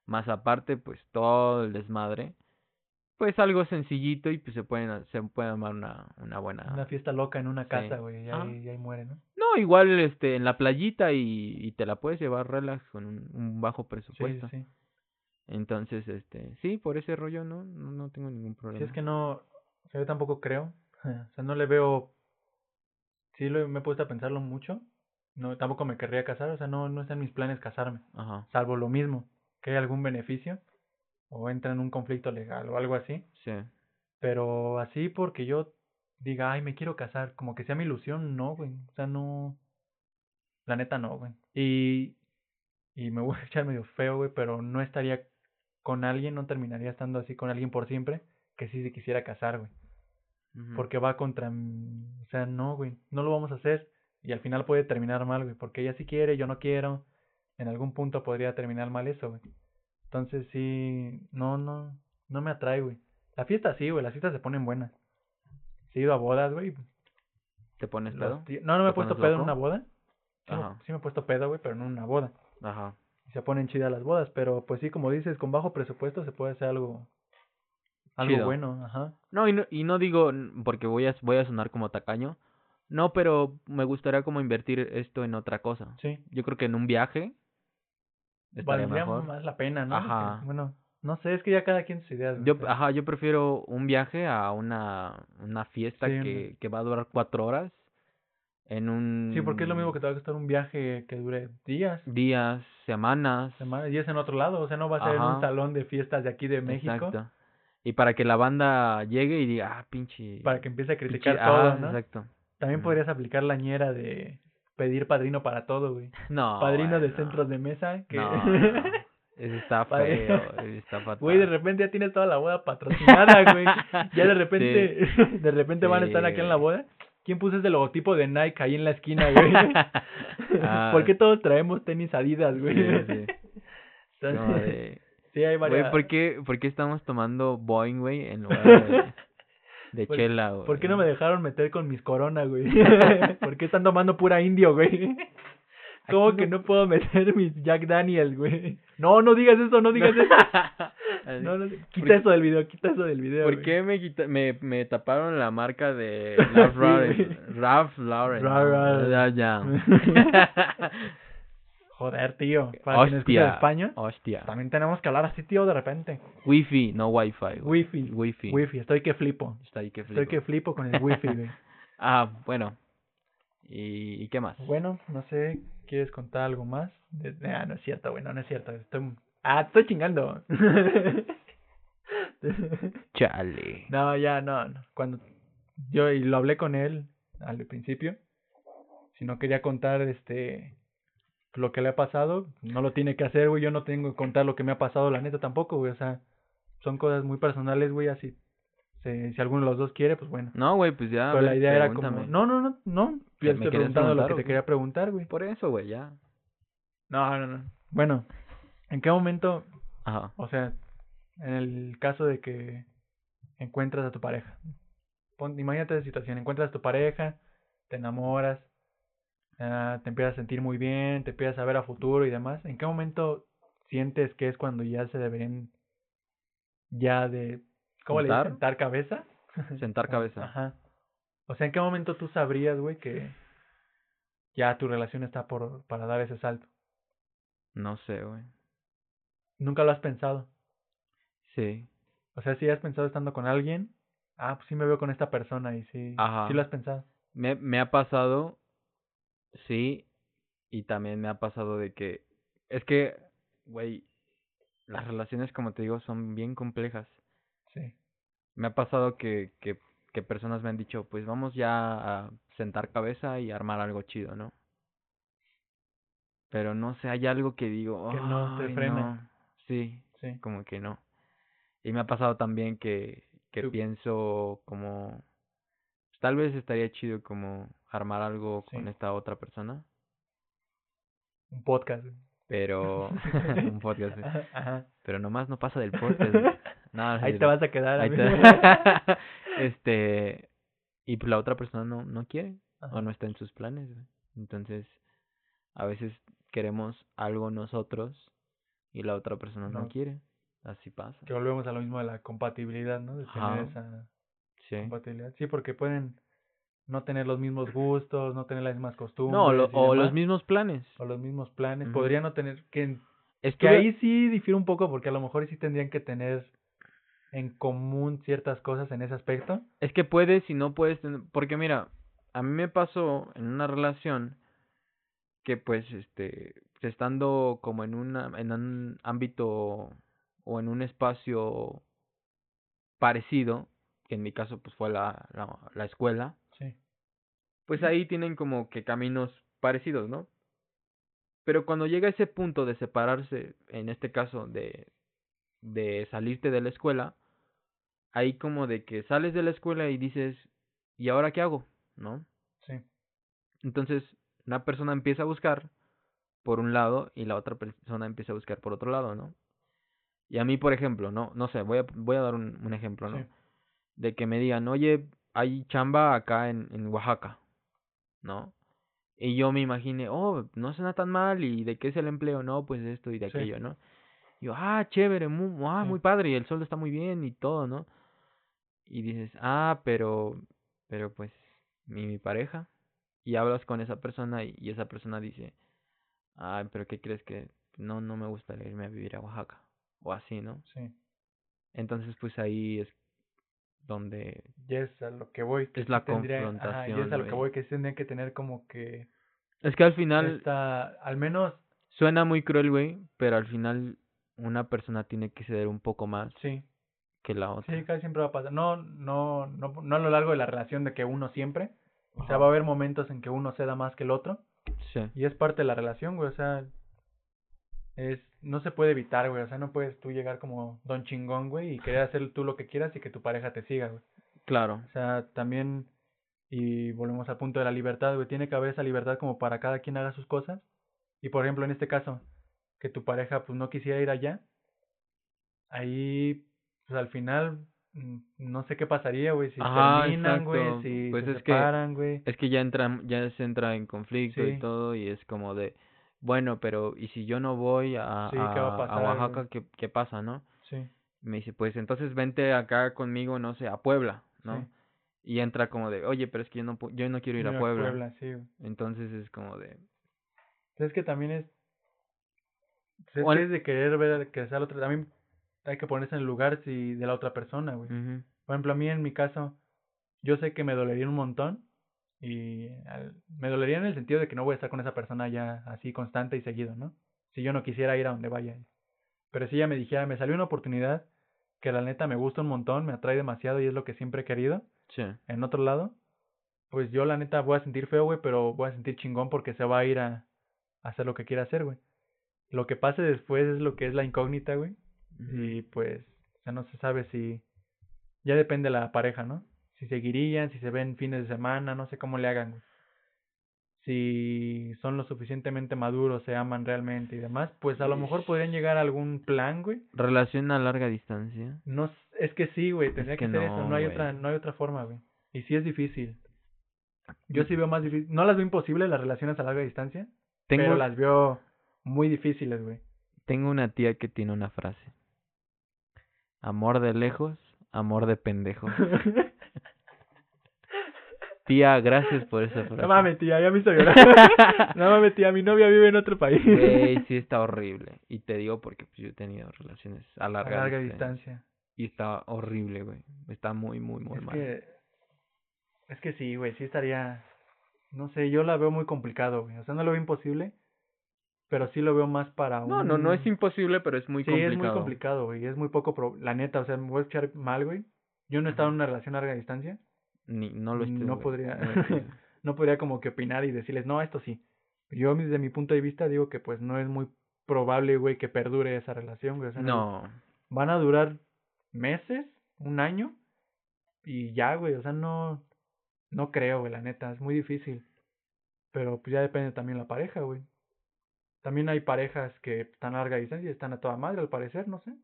Más aparte, pues todo el desmadre, pues algo sencillito y pues se pueden se puede armar una una buena Una fiesta loca en una casa, güey. Y ahí, y ahí muere, ¿no? No, igual este en la playita y, y te la puedes llevar relax con un, un bajo presupuesto. sí. Entonces, este, sí, por ese rollo no no, no tengo ningún Si problema. es que no, yo tampoco creo. O sea, no le veo. Sí, lo, me he puesto a pensarlo mucho. No, tampoco me querría casar. O sea, no, no está en mis planes casarme. Ajá. Salvo lo mismo, que hay algún beneficio. O entra en un conflicto legal o algo así. Sí. Pero así porque yo diga, ay, me quiero casar, como que sea mi ilusión, no, güey. O sea, no. La neta, no, güey. Y. Y me voy a echar medio feo, güey, pero no estaría con alguien, no terminaría estando así con alguien por siempre, que sí se quisiera casar, güey. Porque va contra. O sea, no, güey. No lo vamos a hacer. Y al final puede terminar mal, güey. Porque ella sí quiere, yo no quiero. En algún punto podría terminar mal eso, güey. Entonces sí. No, no. No me atrae, güey. La fiesta sí, güey. Las fiestas se ponen buenas. He ido a bodas, güey. ¿Te pones pedo? No, no me he ¿Te puesto pedo en una boda. Sí, me- Ajá. sí me he puesto pedo, güey, pero no en una boda. Ajá. Y se ponen chidas las bodas. Pero pues sí, como dices, con bajo presupuesto se puede hacer algo. Algo Chido. bueno, ajá. No, y no, y no digo porque voy a voy a sonar como tacaño. No, pero me gustaría como invertir esto en otra cosa. Sí. Yo creo que en un viaje estaría Valdría mejor. más la pena, ¿no? Porque, Ajá. bueno, no sé, es que ya cada quien sus ideas. Yo, pero- ajá, yo prefiero un viaje a una, una fiesta Sí, que, que va a durar cuatro horas en un... Sí, porque es lo mismo que te va a costar un viaje que dure días, Días, semanas. semanas, y es en otro lado, o sea, no va a ser en un salón de fiestas de aquí de México Exacto. Y para que la banda llegue y diga, ah, pinche... para que empiece a pinche- criticar ajá, todo, ¿no? Exacto. También podrías aplicar la ñera de pedir padrino para todo, güey. No, Padrino de centros de mesa que No, no. Eso está Padre. feo, está fatal. Güey, de repente ya tienes toda la boda patrocinada, güey. Ya de repente, de repente van a estar aquí en la boda. ¿Quién puso ese logotipo de Nike ahí en la esquina, güey? Ah. ¿Por qué todos traemos tenis Adidas, güey? Sí, sí. Entonces, Como de- sí, hay Güey, varias. ¿por qué, ¿por qué estamos tomando Boeing, güey, en lugar de, de ¿Por- chela, güey? ¿Por qué no me dejaron meter con mis corona, güey? ¿Por qué están tomando pura indio, güey? ¿Cómo que no- no puedo meter mis Jack Daniels, güey? No, no digas eso, no digas eso. Así. No, no, ¿Por quita eso del video, quita eso del video. ¿Por güey. qué me, quita, me, me taparon la marca de Ralph Lauren? güey. Ralph Lauren. Ralph Lauren. Joder, tío. Para quien escucha Hostia. España, Hostia. también tenemos que hablar así, tío, de repente. Wi-Fi, no Wi-Fi. güey. Wifi. Wi-Fi. Wifi, estoy que flipo. Ahí que Estoy flipo. que flipo con el wifi, güey. Ah, bueno. ¿Y, ¿Y qué más? Bueno, no sé, ¿quieres contar algo más? De- Ah, no es cierto, güey, no, no es cierto. Estoy... Ah, estoy chingando. Chale. no, ya, no, no. Cuando yo y lo hablé con él al principio, si no quería contar este lo que le ha pasado, no lo tiene que hacer, güey. Yo no tengo que contar lo que me ha pasado, la neta tampoco, güey. O sea, son cosas muy personales, güey, así. Si, si alguno de los dos quiere, pues bueno. No, güey, pues ya. Pero la idea era como, no, no, no, no. ¿Me Yo estoy preguntando lo que te quería preguntar, güey. Por eso, güey, ya. No, no, no. Bueno, ¿en qué momento, Ajá. o sea, en el caso de que encuentras a tu pareja? Pon, imagínate esa situación, encuentras a tu pareja, te enamoras, te empiezas a sentir muy bien, te empiezas a ver a futuro y demás. ¿En qué momento sientes que es cuando ya se deberían ya de, ¿cómo le ¿Juntar? dicen? ¿Sentar cabeza? Sentar cabeza. Ajá. O sea, ¿en qué momento tú sabrías, güey, que ya tu relación está por para dar ese salto? No sé, güey. Nunca lo has pensado. Sí. O sea, si has pensado estando con alguien, ah, pues sí me veo con esta persona y sí, Ajá. sí lo has pensado. Me, me ha pasado, sí, y también me ha pasado de que, es que, güey, las relaciones, como te digo, son bien complejas. Sí. Me ha pasado que, que, que personas me han dicho, pues vamos ya a sentar cabeza y armar algo chido, ¿no? Pero no sé, hay algo que digo, Que no te "Ay, frena". no". Sí, Sí. como que no. Y me ha pasado también que, que Tú- pienso como, pues, tal vez estaría chido como armar algo Sí. con esta otra persona, Un podcast. pero un podcast, sí. Ajá, Ajá. pero nomás no pasa del podcast. No, Ahí sí, te vas a quedar. ahí te- este, y pues la otra persona no, no quiere Ajá. o no está en sus planes. Entonces, a veces queremos algo nosotros y la otra persona no, No. quiere. Así pasa. Que volvemos a lo mismo de la compatibilidad, ¿no? De tener esa Sí. compatibilidad. Sí, porque pueden no tener los mismos gustos, no tener las mismas costumbres. No, lo- o los mismos planes. o los mismos planes. Ujú. Podrían no tener que Que Estuve- ahí sí difiere un poco porque a lo mejor sí tendrían que tener en común ciertas cosas en ese aspecto. Es que puedes y no puedes tener, porque mira, a mí me pasó en una relación que pues este estando como en una en un ámbito o en un espacio parecido, que en mi caso pues fue la, la, la escuela. Pues ahí tienen como que caminos parecidos, ¿no? Pero cuando llega ese punto de separarse, en este caso de, de salirte de la escuela, ahí como de que sales de la escuela y dices, ¿y ahora qué hago? ¿No? Sí. Entonces, una persona empieza a buscar por un lado y la otra persona empieza a buscar por otro lado, ¿no? Y a mí, por ejemplo, no, no sé, voy a, voy a dar un, un ejemplo, ¿no? Sí. De que me digan, oye, hay chamba acá en, en Oaxaca, ¿no? Y yo me imaginé, oh, no suena tan mal, ¿y de qué es el empleo? No, pues esto y de Sí. aquello, ¿no? Y yo, ah, chévere, muy, ah, muy padre, y el sueldo está muy bien y todo, ¿no? Y dices, ah, pero, pero pues, mi, mi pareja. Y hablas con esa persona y, y esa persona dice, ah, pero ¿qué crees que no, no me gustaría irme a vivir a Oaxaca? O así, ¿no? Sí. Entonces, pues ahí es donde Y es a lo que voy. Que Es la tendría- ajá, confrontación, es a lo que voy, que sí tendrían que tener como que Es que al final esta, al menos, suena muy cruel, güey, pero al final una persona tiene que ceder un poco más sí, que la otra. sí, casi siempre va a pasar. No, no, no, no a lo largo de la relación de que uno siempre. O sea, va a haber momentos en que uno ceda más que el otro. Sí. Y es parte de la relación, güey. O sea, es, no se puede evitar, güey. O sea, no puedes tú llegar como don chingón, güey, y querer hacer tú lo que quieras y que tu pareja te siga, güey. Claro. O sea, también, y volvemos al punto de la libertad, güey. Tiene que haber esa libertad como para cada quien haga sus cosas. Y por ejemplo, en este caso, que tu pareja pues no quisiera ir allá, ahí, pues al final, mm, no sé qué pasaría, güey, si Ajá, terminan, güey, si Pues se es que- separan, güey. Es que ya entra, ya se entra en conflicto y todo, y es como de, bueno, pero ¿y si yo no voy a, Sí, ¿qué va a a-? Oaxaca, ¿qué, qué pasa, no? Sí, Me dice, pues entonces vente acá conmigo, no sé, a Puebla, ¿no? sí. Y entra como de, oye, pero es que yo no, yo no quiero ir a Mira, Puebla. sí. Entonces es como de, Es que también es. pues, es, O de querer ver que sea la otra. También hay que ponerse en el lugar si de la otra persona, güey. Por ejemplo, a mí en mi caso, yo sé que me dolería un montón. Y al- me dolería en el sentido de que no voy a estar con esa persona ya así constante y seguido, ¿no? Si yo no quisiera ir a donde vaya. Pero si ella me dijera, me salió una oportunidad que la neta me gusta un montón, me atrae demasiado y es lo que siempre he querido, sí, en otro lado, pues yo la neta voy a sentir feo, güey, pero voy a sentir chingón porque se va a ir a, a hacer lo que quiera hacer, güey. Lo que pase después es lo que es la incógnita, güey. Y pues, o sea, no se sabe si. Ya depende de la pareja, ¿no? Si seguirían, si se ven fines de semana, no sé cómo le hagan, güey. Si son lo suficientemente maduros, se aman realmente y demás, pues a lo mejor podrían llegar a algún plan, güey. Relación a larga distancia. No, es que sí, güey, tendría que, que ser eso, no, hay güey. otra, no hay otra forma, güey. Y sí es difícil. Yo sí veo más difícil, no las veo imposibles las relaciones a larga distancia, Tengo, pero las veo muy difíciles, güey. tengo una tía que tiene una frase. Amor de lejos, amor de pendejos. Tía, gracias por esa frase. No mames, tía, ya me hizo llorar. no mames, tía, mi novia vive en otro país. Güey, sí está horrible. Y te digo porque pues, yo he tenido relaciones a a larga, larga distancia. Y está horrible, güey. Está muy, muy, muy es mal. que, es que sí, güey, sí estaría, no sé, yo la veo muy complicado, güey. O sea, no lo veo imposible, pero sí lo veo más para un... No, no, no es imposible, pero es muy sí, complicado. es muy complicado, güey. Es muy poco, pro... la neta, o sea, me voy a echar mal, güey. Yo no he estado en una relación a larga distancia. Ni, no lo estoy. no podría, No podría como que opinar y decirles, no, esto sí. Yo desde mi punto de vista digo que pues no es muy probable, güey, que perdure esa relación, güey. O sea, no. Van a durar meses, un año y ya, güey. O sea, no, no creo, güey, la neta, es muy difícil. Pero pues ya depende también la pareja, güey. También hay parejas que están a larga distancia y están a toda madre, al parecer, no sé.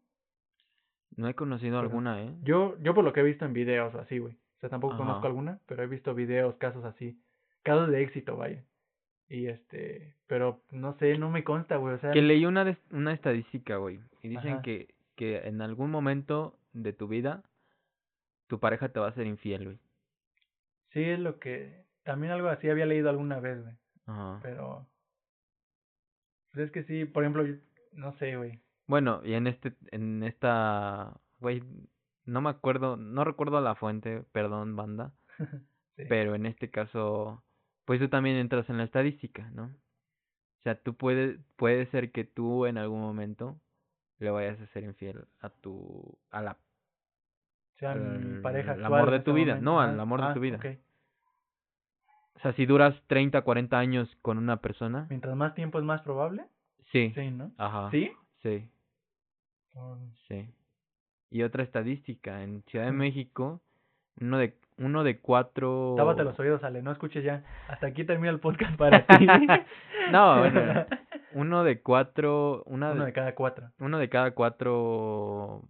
No he conocido Pero alguna, ¿eh? Yo, yo por lo que he visto en videos así, güey. Sea, tampoco conozco alguna, pero he visto videos, casos así. Casos de éxito, vaya. Y este, pero no sé, no me consta, güey. O sea, Que leí una, des- una estadística, güey. Y dicen Ajá. que, que en algún momento de tu vida, tu pareja te va a ser infiel, güey. sí es lo que también algo así había leído alguna vez, güey. Ajá. Pero pues es que sí, por ejemplo, yo- no sé, güey. Bueno, y en este, en esta, güey, no me acuerdo, no recuerdo la fuente, perdón, banda, Sí. pero en este caso, pues tú también entras en la estadística, ¿no? O sea, tú puedes, puede ser que tú en algún momento le vayas a ser infiel a tu, a la, O sea, el- pareja el actual amor en de este tu vida, momento, no, al amor de Ah, tu vida. o sea, si duras 30, 40 años con una persona, Mientras más tiempo es más probable. sí, Sí, ¿no? ajá, ¿Sí? sí, Um, sí. Y otra estadística, en Ciudad de. México, uno de, uno de cuatro... Tápate los oídos, Ale, no escuches ya. Hasta aquí termina el podcast para ti. No, bueno, uno de cuatro, una Uno de, de cada cuatro. uno de cada cuatro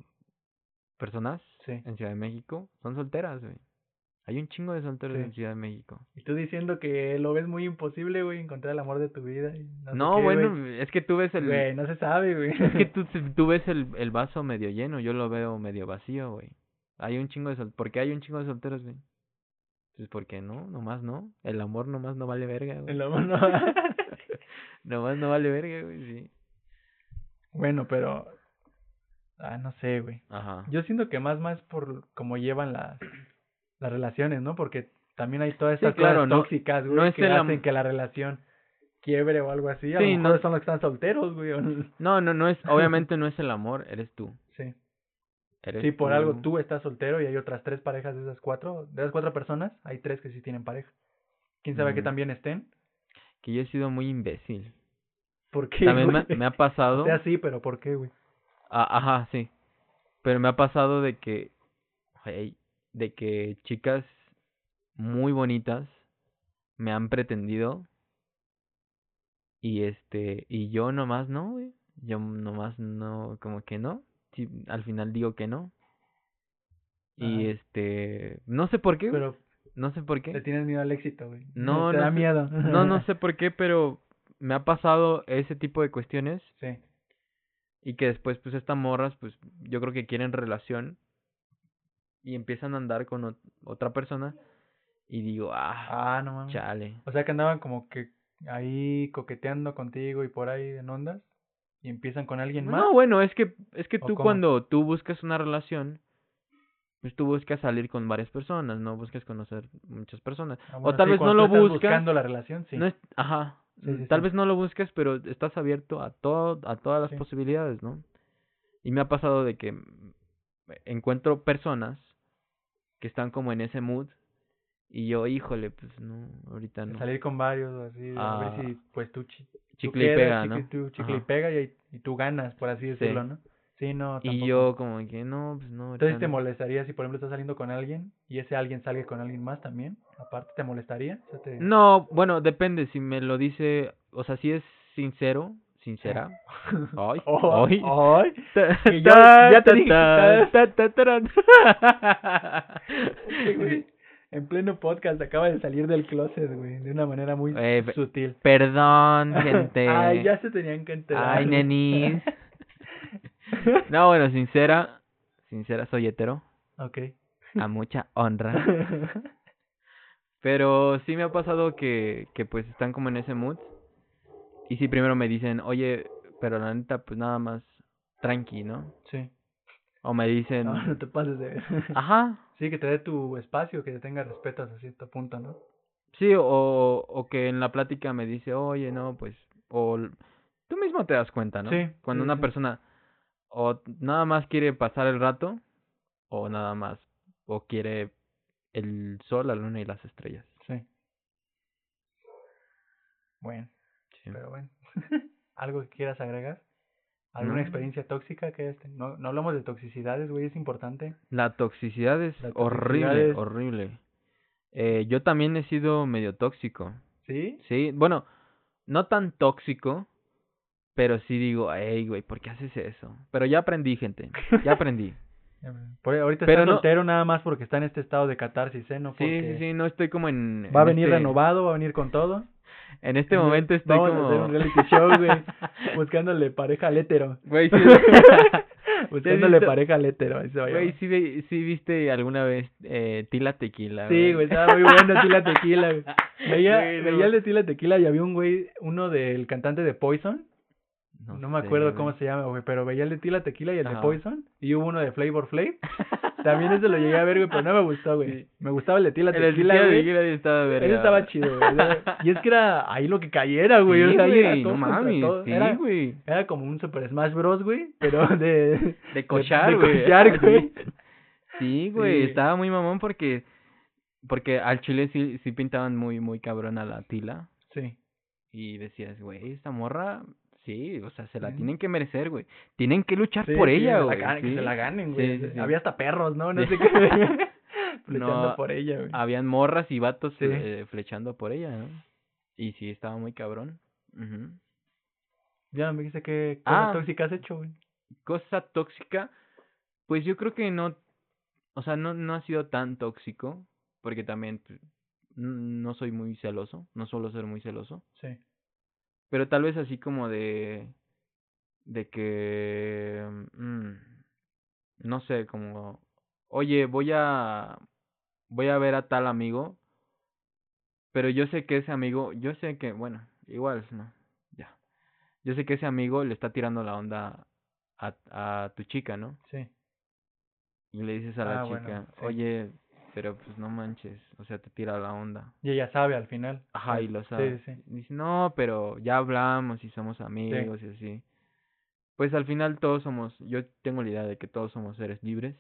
personas Sí. en Ciudad de México son solteras, güey. Hay un chingo de solteros Sí. en Ciudad de México. Y tú diciendo que lo ves muy imposible, güey, encontrar el amor de tu vida. y no sé No, qué, bueno, güey. es que tú ves el... Güey, no se sabe, güey. Es que tú, tú ves el, el vaso medio lleno, yo lo veo medio vacío, güey. Hay un chingo de sol... ¿Por qué hay un chingo de solteros, güey? Pues porque no, nomás no. El amor nomás no vale verga, güey. El amor no. Nomás no vale verga, güey, sí. bueno, pero. Ah, no sé, güey. Ajá. Yo siento que más, más por cómo llevan las, las relaciones, ¿no? Porque también hay todas Sí, estas claro, cosas no- tóxicas, güey, no es que am- hacen que la relación quiebre o algo así. A Sí, lo mejor no- son los que están solteros, güey. No, no, no es... Obviamente no es el amor, eres tú. Sí. Eres Sí, por algo tú estás soltero y hay otras tres parejas de esas cuatro. De esas cuatro personas, hay tres que sí tienen pareja. ¿Quién sabe que Ujú. también estén? Que yo he sido muy imbécil. ¿Por qué, También me, ha pasado. O sea, sí, pero ¿por qué, güey? a- ajá, sí. Pero me ha pasado de que. güey, de que chicas muy bonitas me han pretendido. Y este. Y yo nomás no, güey. Yo nomás no. Como que no. Sí, al final digo que no. Y este. No sé por qué, Pero No sé por le qué. tienes miedo al éxito, güey. No, Te no da sé- miedo. No, no sé por qué, pero me ha pasado ese tipo de cuestiones. Sí. Y que después, pues, estas morras, pues, yo creo que quieren relación. Y empiezan a andar con ot- otra persona. Y digo, ah, Ah, no mames. chale. O sea que andaban como que ahí coqueteando contigo y por ahí en ondas. Y empiezan con alguien más. No, bueno, es que, es que ¿O tú cuando tú buscas una relación, pues tú buscas salir con varias personas, no buscas conocer muchas personas. Ah, o tal sí, vez no lo buscas. buscando la relación, sí. No es, ajá. Sí, sí, tal vez no lo buscas, pero estás abierto a todo, a todas las posibilidades, ¿no? Y me ha pasado de que mm, encuentro personas que están como en ese mood y yo, híjole, pues no, ahorita no. Salir con varios así, a Ah, ver si pues tú, chi- tú Chicle y pega, chicle- ¿no? tú chicle y pega y, y tú ganas, por así decirlo, Sí. ¿no? Sí, no, Y tampoco. yo como que no, pues no. Entonces te no. molestaría si por ejemplo estás saliendo con alguien y ese alguien sale con alguien más también, aparte te molestaría, O sea, te- No, bueno, depende, si me lo dice, o sea, si es sincero, sincera. Que yo- ta- ya te dije, güey. En pleno podcast acaba de salir del closet, güey, de una manera muy Eh, sutil. Perdón, gente. Ay, ya se tenían que enterar. Ay, nenis. No, bueno, sincera, sincera, soy hetero, ok. a mucha honra. Pero sí me ha pasado que, que pues están como en ese mood. Y sí, primero me dicen, oye, pero la neta, pues nada más tranqui, ¿no? Sí. O me dicen, No, no te pases de... ajá, Sí, que te dé tu espacio, que te tenga respeto hasta cierto punto, ¿no? sí, o, o que en la plática me dice, oye, no, pues, o tú mismo te das cuenta, ¿no? Sí, Cuando sí, una sí. persona o nada más quiere pasar el rato, o nada más, o quiere el sol, la luna y las estrellas. Sí. Bueno, Sí. pero bueno. ¿Algo que quieras agregar? ¿Alguna No. experiencia tóxica que este? No, no hablamos de toxicidades, güey, es importante. La toxicidad es La horrible, es- horrible. Eh, yo también he sido medio tóxico. ¿Sí? Sí, bueno, no tan tóxico, pero sí digo, hey, güey, ¿por qué haces eso? Pero ya aprendí, gente, ya aprendí. Por, ahorita Pero está no- soltero nada más porque está en este estado de catarsis, ¿eh? No Sí, porque sí, sí, no estoy como en... Va a en venir este- renovado, va a venir con todo. En este momento estoy Vamos como... a hacer un reality show, güey. Buscándole pareja al hétero. Güey, sí, Buscándole pareja al hétero. güey, sí, sí viste alguna vez eh, Tila Tequila, Sí, güey, estaba muy bueno Tila Tequila, güey. Veía, veía el de Tila Tequila y había un güey, uno del cantante de Poison. No, No, me sé, acuerdo güey. cómo se llama, güey, pero veía el de Tila Tequila y el de. Poison. Y hubo uno de Flavor Flav. También ese lo llegué a ver, güey, pero no me gustó, güey. Sí. Me gustaba el de Tila El de Tequila, Tila. Tequila estaba verga. Ese estaba chido, güey. Y es que era ahí lo que cayera, güey. o Sí, sea, era güey, no mames, sí, Era, güey. era como un Super Smash Bros, güey, pero de... De cochar, de güey. cochar, güey. Sí, güey, Sí. estaba muy mamón porque porque al chile sí, sí pintaban muy muy cabrón a la Tila Sí. y decías, güey, esta morra sí, o sea, se la tienen que merecer, güey. Tienen que luchar Sí, por sí, ella, güey. que sí. se la ganen, güey. Había hasta perros, ¿no? No sé qué. Luchando No, por ella, güey. Habían morras y vatos Sí. eh, flechando por ella, ¿no? Y sí, estaba muy cabrón. Ujú. Ya me dijiste que cosa Ah. tóxica has hecho, güey. Cosa tóxica, pues yo creo que no, o sea, no, no ha sido tan tóxico, porque también pues, no soy muy celoso, no suelo ser muy celoso, Sí. Pero tal vez así como de, de que, mm, no sé, como, oye, voy a, voy a ver a tal amigo, pero yo sé que ese amigo, yo sé que, bueno, igual, no, ya, yo sé que ese amigo le está tirando la onda a, a tu chica, ¿no? Sí. Y le dices a la Ah, bueno, chica, sí. oye, pero pues no manches, o sea, te tira la onda. Y ella sabe al final. Ajá, y lo Sí, sabe. sí. Y Dice, no, pero ya hablamos y somos amigos y así. Pues al final todos somos, yo tengo la idea de que todos somos seres libres,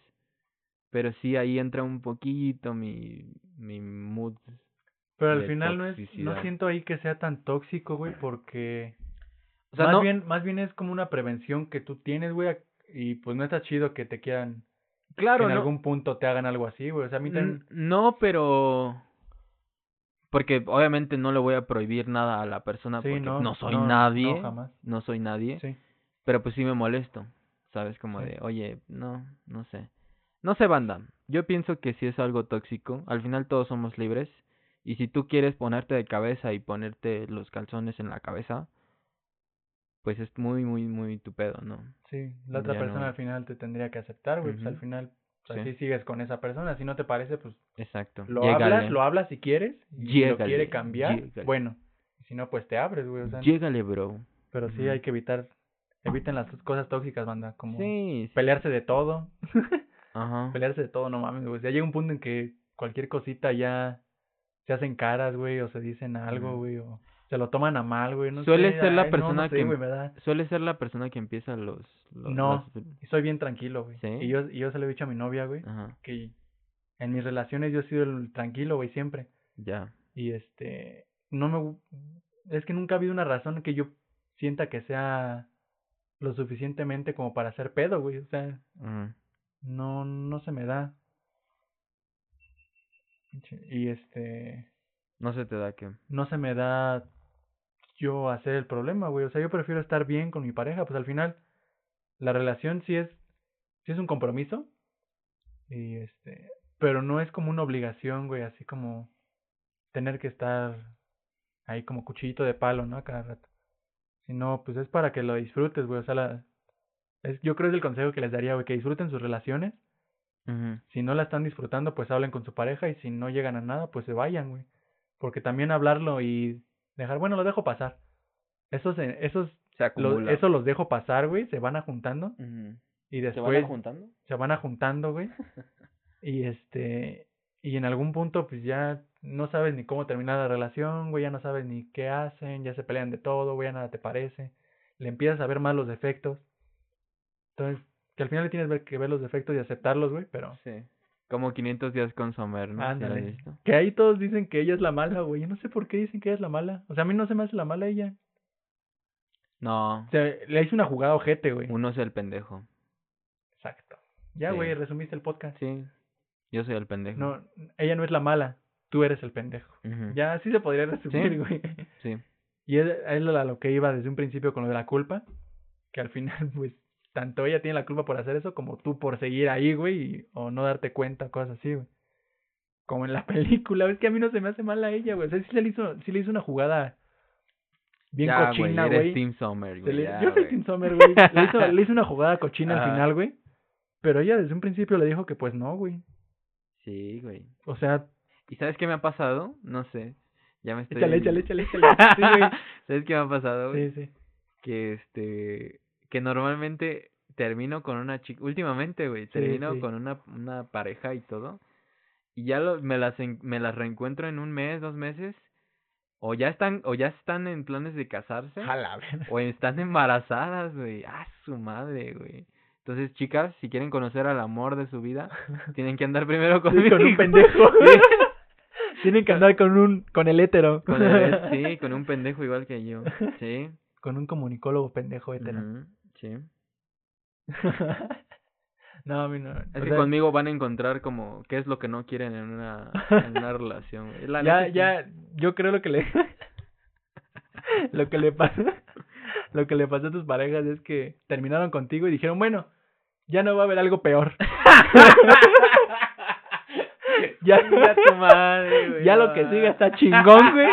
pero sí ahí entra un poquito mi, mi mood. Pero al final no es, no siento ahí que sea tan tóxico, güey, porque... O sea, más no, bien, más bien es como una prevención que tú tienes, güey, y pues no está chido que te quieran, claro, que en no, algún punto te hagan algo así, güey. O sea, a mí también, no, pero porque obviamente no le voy a prohibir nada a la persona Sí, porque no, no, soy no, nadie, no, jamás. no soy nadie, sí. pero pues sí me molesto, ¿sabes? Como Sí. de, oye, no, no sé. No sé, banda. Yo pienso que si es algo tóxico, al final todos somos libres. Y si tú quieres ponerte de cabeza y ponerte los calzones en la cabeza, pues es muy, muy, muy tu pedo, ¿no? Sí, la otra Ya persona no. al final te tendría que aceptar, güey, pues al final, pues, Sí. así sigues con esa persona, si no te parece, pues Exacto. lo hablas, lo hablas si quieres, y si lo quiere cambiar, bueno, si no, pues te abres, güey, o sea, Llégale, bro. pero sí hay que evitar, eviten las cosas tóxicas, banda, como Sí, sí. pelearse de todo, Ajá. pelearse de todo, no mames, güey, ya llega un punto en que cualquier cosita ya se hacen caras, güey, o se dicen algo, güey, o se lo toman a mal, güey, no Suele sé, ser la ay, no, no persona sé, que- güey, da- Suele ser la persona que empieza los... los No. y soy bien tranquilo, güey, ¿Sí? y yo, y yo se lo he dicho a mi novia, güey, Ajá. que en mis relaciones yo he sido el tranquilo, güey, siempre. Ya. Y este, no me, es que nunca ha habido una razón que yo sienta que sea lo suficientemente como para hacer pedo, güey. O sea, Ujú. no, no se me da. Y este, No se te da que... no se me da yo hacer el problema, güey. O sea, yo prefiero estar bien con mi pareja, pues al final la relación sí es, sí es un compromiso. Y este, pero no es como una obligación, güey, así como tener que estar ahí como cuchillito de palo, ¿no? Cada rato. Sino, pues es para que lo disfrutes, güey. O sea, la, es, yo creo que es el consejo que les daría, güey, que disfruten sus relaciones. Si no la están disfrutando, pues hablen con su pareja y si no llegan a nada, pues se vayan, güey. Porque también hablarlo y dejar, bueno, lo dejo pasar. Esos, se- esos, Se los dejo pasar, güey, se van juntando y ¿Se después van juntando? se van juntando, güey. y este, y en algún punto, pues ya no sabes ni cómo terminar la relación, güey, ya no sabes ni qué hacen, ya se pelean de todo, güey, ya nada te parece. Le empiezas a ver más los defectos. Entonces, que al final le tienes que ver los defectos y aceptarlos, güey, pero Sí. Como 500 días con Somer, ¿no? ¿Sí lo Ándale. Que ahí todos dicen que ella es la mala, güey. Yo no sé por qué dicen que ella es la mala. O sea, a mí no se me hace la mala ella. No. O sea, le hice una jugada ojete, güey. Uno es el pendejo. Exacto. Ya, Sí. güey, resumiste el podcast. Sí. Yo soy el pendejo. No, ella no es la mala. Tú eres el pendejo. Ya, así se podría resumir, Sí. güey. Sí. Y es, es a lo que iba desde un principio con lo de la culpa. Que al final, pues, tanto ella tiene la culpa por hacer eso como tú por seguir ahí, güey. y- o no darte cuenta, cosas así, güey. Como en la película. Es que a mí no se me hace mal a ella, güey. O sea, sí le hizo, sí le hizo una jugada bien ya, cochina, güey. Team Summer, güey. le- yo soy güey. Tim Sommer, güey. Le hizo, le hizo una jugada cochina al final, güey. Pero ella desde un principio le dijo que pues no, güey. Sí, güey. O sea, ¿Y sabes qué me ha pasado? No sé. Ya me estoy... échale, échale, échale, échale. Sí, güey. ¿Sabes qué me ha pasado, güey? Sí, sí. Que este... Que normalmente termino con una chica... Últimamente, güey. Sí, Termino sí. con una, una pareja y todo. Y ya lo, me, las me las reencuentro en un mes, dos meses. O ya están, o ya están en planes de casarse. O están embarazadas, güey. Ah, su madre, güey. Entonces, chicas, si quieren conocer al amor de su vida, tienen que andar primero Sí, conmigo. con un pendejo. Sí. Tienen que andar con un, con el hétero. Con el- sí, con un pendejo igual que yo. Sí. Con un comunicólogo pendejo hétero. Sí. no, a mí no. Es o que sea, conmigo van a encontrar como qué es lo que no quieren en una, en una relación. La ya, ya, yo creo lo que le, lo que le pasa, lo que le pasó a tus parejas es que terminaron contigo y dijeron, bueno, ya no va a haber algo peor. ya, Chinga tu madre, güey, ya lo que siga está chingón, güey.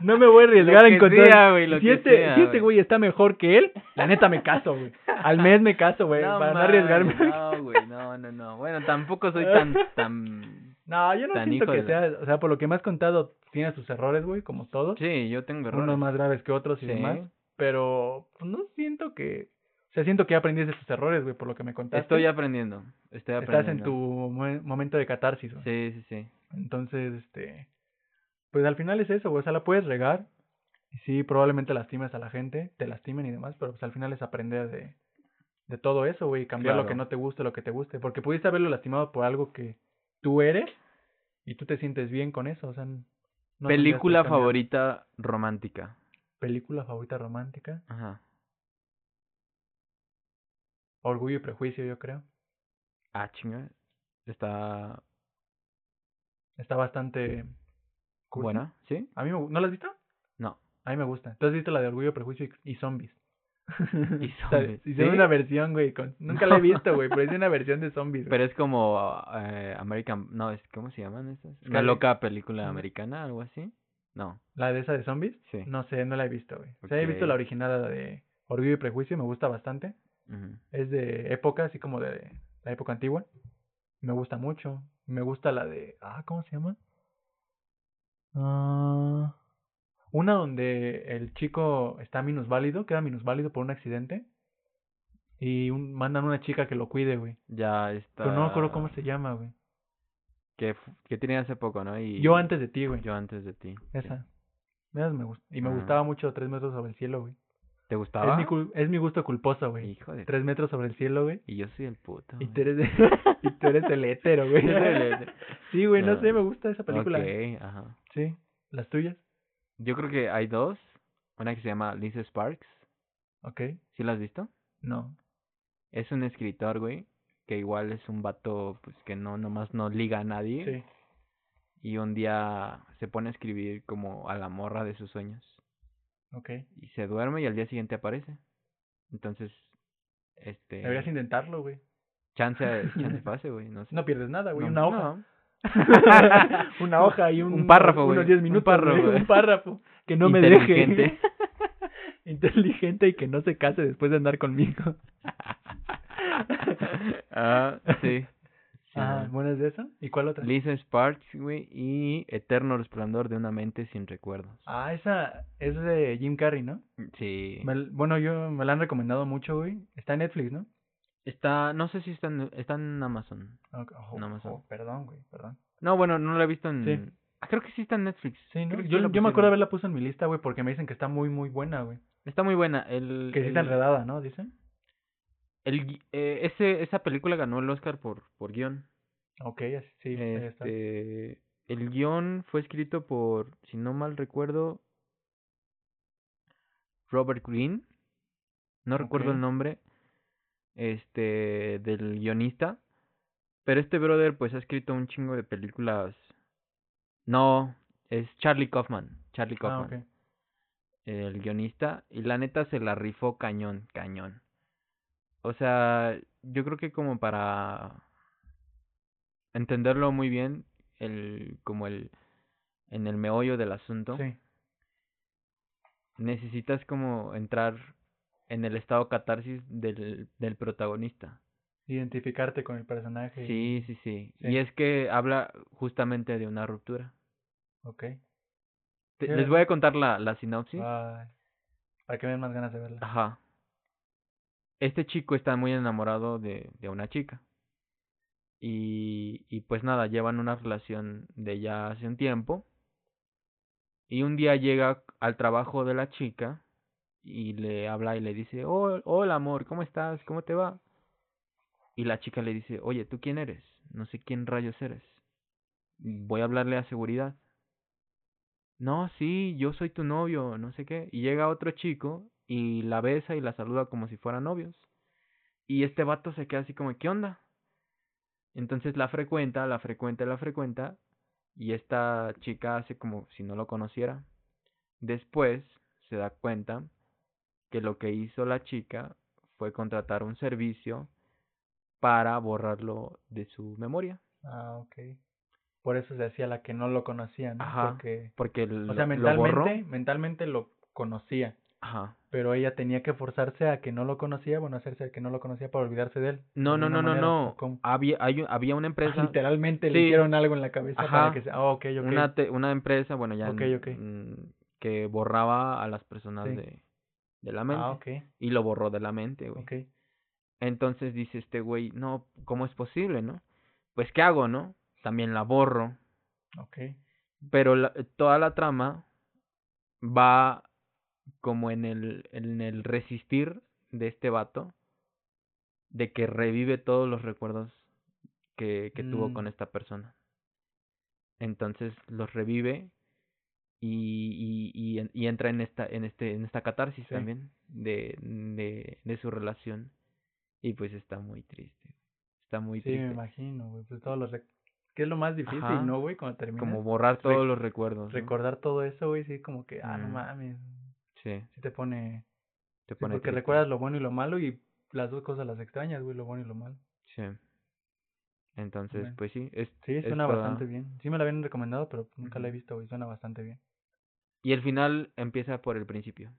No me voy a arriesgar a encontrar. sea, güey, lo si que este, sea, si este güey. está mejor que él, la neta me caso, güey. Al mes me caso, güey, No para no arriesgarme. No, güey, no, no, no. Bueno, tampoco soy tan, tan... No, yo no Tan siento que la- sea, o sea, por lo que me has contado, tiene sus errores, güey, como todos. Sí, yo tengo errores. unos más graves que otros y Sí. demás. Pero pues, no siento que. O sea, siento que ya aprendiste tus errores, güey, por lo que me contaste. Estoy aprendiendo, estoy aprendiendo. Estás en tu mo- momento de catarsis, güey. Sí, sí, sí. Entonces, este. Pues al final es eso, güey. O sea, la puedes regar. Y sí, probablemente lastimes a la gente, te lastimen y demás, pero pues al final es aprender de, de todo eso, güey. Cambiar lo que no te guste, lo que te guste. Porque pudiste haberlo lastimado por algo que tú eres y tú te sientes bien con eso. O sea, no Película favorita romántica. Película favorita romántica. Ajá. Orgullo y Prejuicio, yo creo. Ah, chinga. Está Está bastante buena, ¿sí? A mí me, ¿No la has visto? No. A mí me gusta. ¿Tú has visto la de Orgullo, Prejuicio y, y Zombies? Y zombies, Hicieron ¿sí? una versión, güey. con- Nunca la he visto, güey, pero es una versión de zombies. güey. Pero es como eh, American, no, es ¿cómo se llaman estas? Una loca película americana, algo así. No. ¿La de esa de zombies? Sí. No sé, no la he visto, güey. O sea, he visto la original, la de Orgullo y Prejuicio, me gusta bastante. Es de época, así como de la época antigua. Me gusta mucho. Me gusta la de... Ah, ¿cómo se llama? Ah, una donde el chico está minusválido, queda minusválido por un accidente. Y un- mandan una chica que lo cuide, güey. Ya está. Pero no me acuerdo cómo se llama, güey. Que, fu- que tiene hace poco, ¿no? Y Yo antes de ti, güey. Yo antes de ti. sí. Esa. Esas me gusta. Y me Ah. gustaba mucho Tres metros sobre el cielo, güey. ¿Te Es gustaba? mi, cul- es mi gusto culposo, güey. Hijo de... Tres metros sobre el cielo, güey. Y yo soy el puto. Y tú eres, de- y tú eres el hétero, güey. Sí, güey, no No. sé, me gusta esa película. Ok, ajá. Sí. ¿Las tuyas? Yo creo que hay dos. Una que se llama Lisa Sparks. Ok. ¿Sí la has visto? No. Es un escritor, güey, que igual es un vato, pues, que no, nomás no liga a nadie. Sí. Y un día se pone a escribir como a la morra de sus sueños. Ok. Y se duerme y al día siguiente aparece. Entonces, este... Deberías intentarlo, güey. Chance, chance pase, güey, no sé. No pierdes nada, güey. No, una hoja. no. una hoja y un, Un párrafo, unos güey. 10 Un minutos. párrafo, güey, güey. Un párrafo. Que no me deje. Inteligente. Inteligente y que no se case después de andar conmigo. ah, sí. Ah. ¿bueno es de eso? ¿Y cuál otra? Lisa Sparks, güey, y Eterno Resplandor de una mente sin recuerdos. Ah, esa es de Jim Carrey, ¿no? Sí. Me bueno, yo me la han recomendado mucho, güey. Está en Netflix, ¿no? Está, no sé si está en, está en Amazon. Ok, ojo, En Amazon. perdón, güey, perdón. No, bueno, no la he visto en... Sí. Ah, creo que sí está en Netflix. Sí, ¿no? Yo, yo me acuerdo haberla puesto en mi lista, güey, porque me dicen que está muy, muy buena, güey. Está muy buena. El, Que sí está el- enredada, ¿no? Dicen. El eh, ese, esa película ganó el Oscar por, por guion. Ok, sí, está. Este, el guion fue escrito por, si no mal recuerdo, Robert Greene. No recuerdo el nombre este del guionista, pero este brother pues ha escrito un chingo de películas. No, es Charlie Kaufman, Charlie Ah, Kaufman, el guionista y la neta se la rifó cañón, cañón. O sea, yo creo que como para entenderlo muy bien, el como el en el meollo del asunto, Sí, necesitas como entrar en el estado catarsis del, del protagonista. identificarte con el personaje. Sí, sí, sí. Sí. Y es que habla justamente de una ruptura. Ok. Te- les voy a contar la, la sinopsis. Ay, para que me den más ganas de verla. Ajá. Este chico está muy enamorado de, de una chica. Y, y pues nada, llevan una relación de ya hace un tiempo. Y un día llega al trabajo de la chica y le habla y le dice, oh, hola amor, ¿cómo estás? ¿Cómo te va? Y la chica le dice, oye, ¿tú quién eres? No sé quién rayos eres. Voy a hablarle a seguridad. No, sí, yo soy tu novio, no sé qué. Y llega otro chico y la besa y la saluda como si fueran novios. Y este vato se queda así como, ¿qué onda? Entonces la frecuenta, la frecuenta, la frecuenta. Y esta chica hace como si no lo conociera. Después se da cuenta que lo que hizo la chica fue contratar un servicio para borrarlo de su memoria. Ah, ok. Por eso se hacía la que no lo conocía, ¿no? Ajá. Porque, Porque lo, o sea, lo borró. mentalmente, mentalmente lo conocía, Ajá. pero ella tenía que forzarse a que no lo conocía, bueno, hacerse a que no lo conocía para olvidarse de él. No, no, no, no, no. Había, hay, había una Ah, empresa. Literalmente le hicieron algo en la cabeza para que se... Ah, ok. Una, te- una empresa, bueno, ya en- que borraba a las personas Sí. de, de la mente Ah, ok, y lo borró de la mente, güey. ok. Entonces dice este güey, no, ¿cómo es posible, no? Pues, ¿qué hago, no? También la borro, Ok. pero la- toda la trama va como en el, en el resistir de este vato, de que revive todos los recuerdos que, que tuvo Mm. con esta persona. Entonces los revive y, y, y, en- y entra en esta, en este, en esta catarsis Sí. también de, de, de su relación. Y pues está muy triste. Está muy Sí, me triste. imagino, güey. Pues todos los... ¿Qué es lo más difícil, Ajá. no, güey? Cuando terminas. Como borrar todos los recuerdos. ¿no? Recordar todo eso, güey, sí, como que, ah, no Mm. mames. Sí, Sí te pone... te sí, pone porque triste. recuerdas lo bueno y lo malo y las dos cosas las extrañas, güey, lo bueno y lo malo. Sí. Entonces, Bueno. pues sí. Es, Sí, es suena toda- bastante bien. Sí me la habían recomendado, pero nunca la he visto, güey. Suena bastante bien. Y el final empieza por el principio.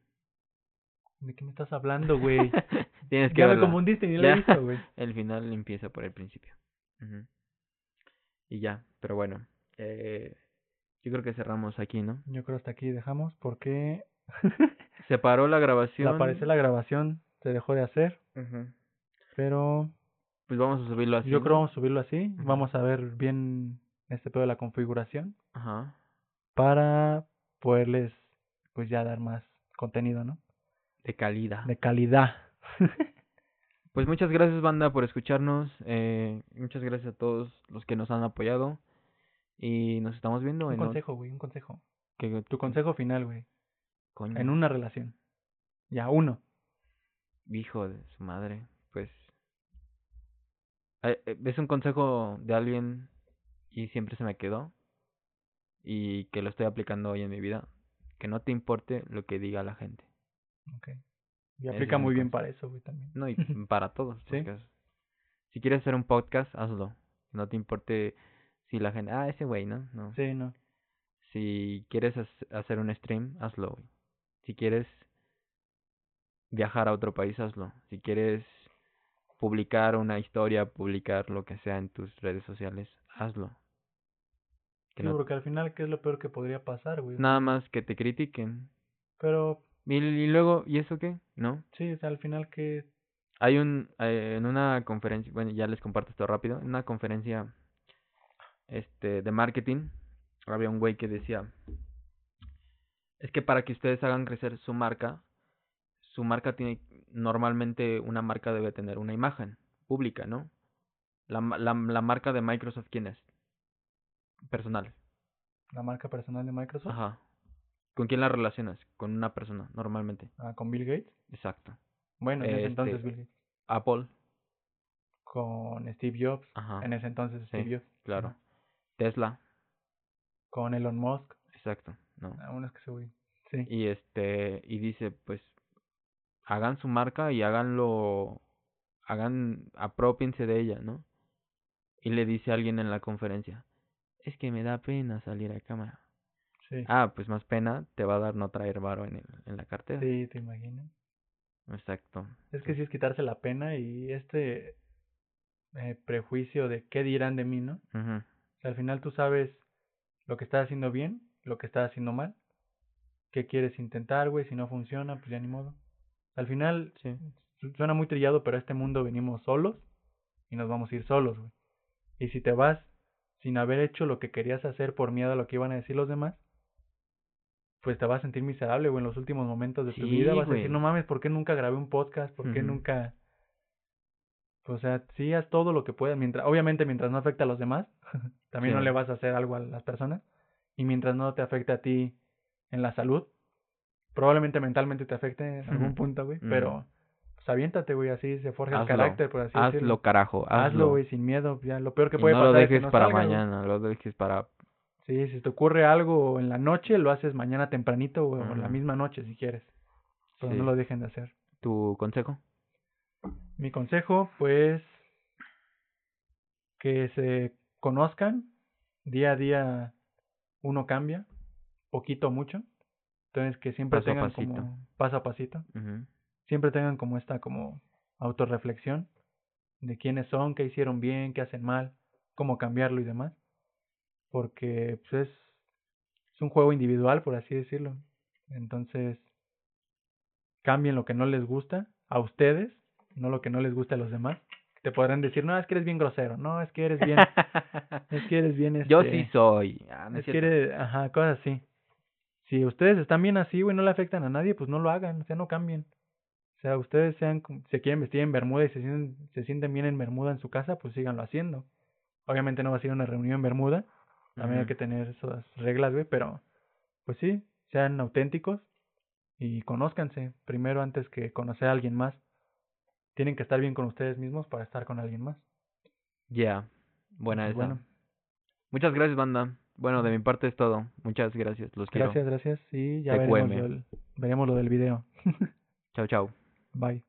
¿De qué me estás hablando, güey? Tienes que ya me verla. confundiste, ni la he visto, güey. El final empieza por el principio. Y ya, pero bueno. Eh, yo creo que cerramos aquí, ¿no? Yo creo hasta aquí dejamos porque Se paró la grabación. al parecer la grabación se dejó de hacer, pero Pues vamos a subirlo así. yo ¿no? creo vamos a subirlo así. Vamos a ver bien este pedo de la configuración Ajá. para poderles pues ya dar más contenido, ¿no? De calidad. De calidad. Pues muchas gracias, banda, por escucharnos. Eh, muchas gracias a todos los que nos han apoyado. Y nos estamos viendo un en. consejo, güey, un consejo. que- Tu consejo final, güey, coño, en una relación. Ya, uno. Hijo de su madre. Pues. eh, eh, Es un consejo de alguien y siempre se me quedó. Y que lo estoy aplicando hoy en mi vida. Que no te importe lo que diga la gente. Ok. Y aplica es muy bien para eso, güey, también. No, y para todos. Sí. Si quieres hacer un podcast, hazlo. No te importe si la gente. Ah, ese güey, ¿no? No. Sí, no. Si quieres hac- hacer un stream, hazlo. güey. Si quieres viajar a otro país, hazlo. Si quieres publicar una historia, publicar lo que sea en tus redes sociales, hazlo. Que Sí, no- porque al final, ¿qué es lo peor que podría pasar, güey? nada más que te critiquen. Pero, Y, y luego, ¿y eso qué? ¿No? sí, o sea, al final que... Hay un, eh, en una conferencia, bueno, ya les comparto esto rápido, en una conferencia este, de marketing, había un güey que decía, es que para que ustedes hagan crecer su marca, su marca tiene, normalmente una marca debe tener una imagen pública, ¿no? La, la, la marca de Microsoft, ¿quién es? Personal. La marca personal de Microsoft. Ajá. ¿Con quién la relacionas? Con una persona, normalmente. Ah, con Bill Gates. Exacto. Bueno, en ese Este, entonces Bill Gates. Apple. Con Steve Jobs. Ajá. En ese entonces Sí, Steve Jobs. Claro. Ajá. Tesla. Con Elon Musk. Exacto. No. Es que se. Sí. Y este, y dice, pues, hagan su marca y háganlo, hagan, apropiense de ella, ¿no? Y le dice a alguien en la conferencia, es que me da pena salir a cámara. Sí. Ah, pues más pena te va a dar no traer varo en, el, en la cartera. Sí, te imaginas. Exacto. Es que sí es quitarse la pena y este eh, prejuicio de qué dirán de mí, ¿no? Ujú. O sea, al final tú sabes lo que estás haciendo bien, lo que estás haciendo mal, qué quieres intentar, güey, si no funciona, pues ya ni modo. Al final, Sí. su- suena muy trillado, pero a este mundo venimos solos y nos vamos a ir solos, güey. Y si te vas sin haber hecho lo que querías hacer por miedo a lo que iban a decir los demás, pues te vas a sentir miserable, güey, en los últimos momentos de tu vida. Vas a decir, no mames, ¿por qué nunca grabé un podcast? ¿Por qué nunca...? O sea, sí haz todo lo que puedas, mientras, obviamente mientras no afecte a los demás, también no le vas a hacer algo a las personas, y mientras no te afecte a ti en la salud, probablemente mentalmente te afecte en algún punto, güey, pero pues aviéntate, güey, así se forja el carácter, por así decirlo. Hazlo, carajo, hazlo. Güey, sin miedo, ya, lo peor que puede no lo pasar es que dejes no para salga, mañana, lo dejes para... Sí, si te ocurre algo en la noche, lo haces mañana tempranito güey, o en la misma noche si quieres, pero Sí. no lo dejen de hacer. ¿Tu consejo? Mi consejo, pues, que se conozcan, día a día uno cambia, poquito o mucho, entonces que siempre Paso tengan pasito. como paso a pasito, siempre tengan como esta como autorreflexión de quiénes son, qué hicieron bien, qué hacen mal, cómo cambiarlo y demás, porque pues es, es un juego individual, por así decirlo, entonces cambien lo que no les gusta a ustedes, no lo que no les gusta a los demás. Te podrán decir, no, es que eres bien grosero, no, es que eres bien, es que eres bien, Yo este, sí soy. Ah, no es es que eres, ajá, cosas así. Si ustedes están bien así, güey, no le afectan a nadie, pues no lo hagan, o sea, no cambien. O sea, ustedes sean, se quieren vestir en bermuda y se sienten, se sienten bien en bermuda en su casa, pues síganlo haciendo. Obviamente no va a ser una reunión en bermuda, también hay que tener esas reglas, güey, pero pues sí, sean auténticos y conózcanse primero antes que conocer a alguien más. Tienen que estar bien con ustedes mismos para estar con alguien más. Ya, buena Entonces, esa. bueno, Muchas gracias, banda. Bueno, de mi parte es todo. Muchas gracias, los quiero. gracias, gracias. Y ya veremos lo, del- veremos lo del video. Chao, chao. Bye.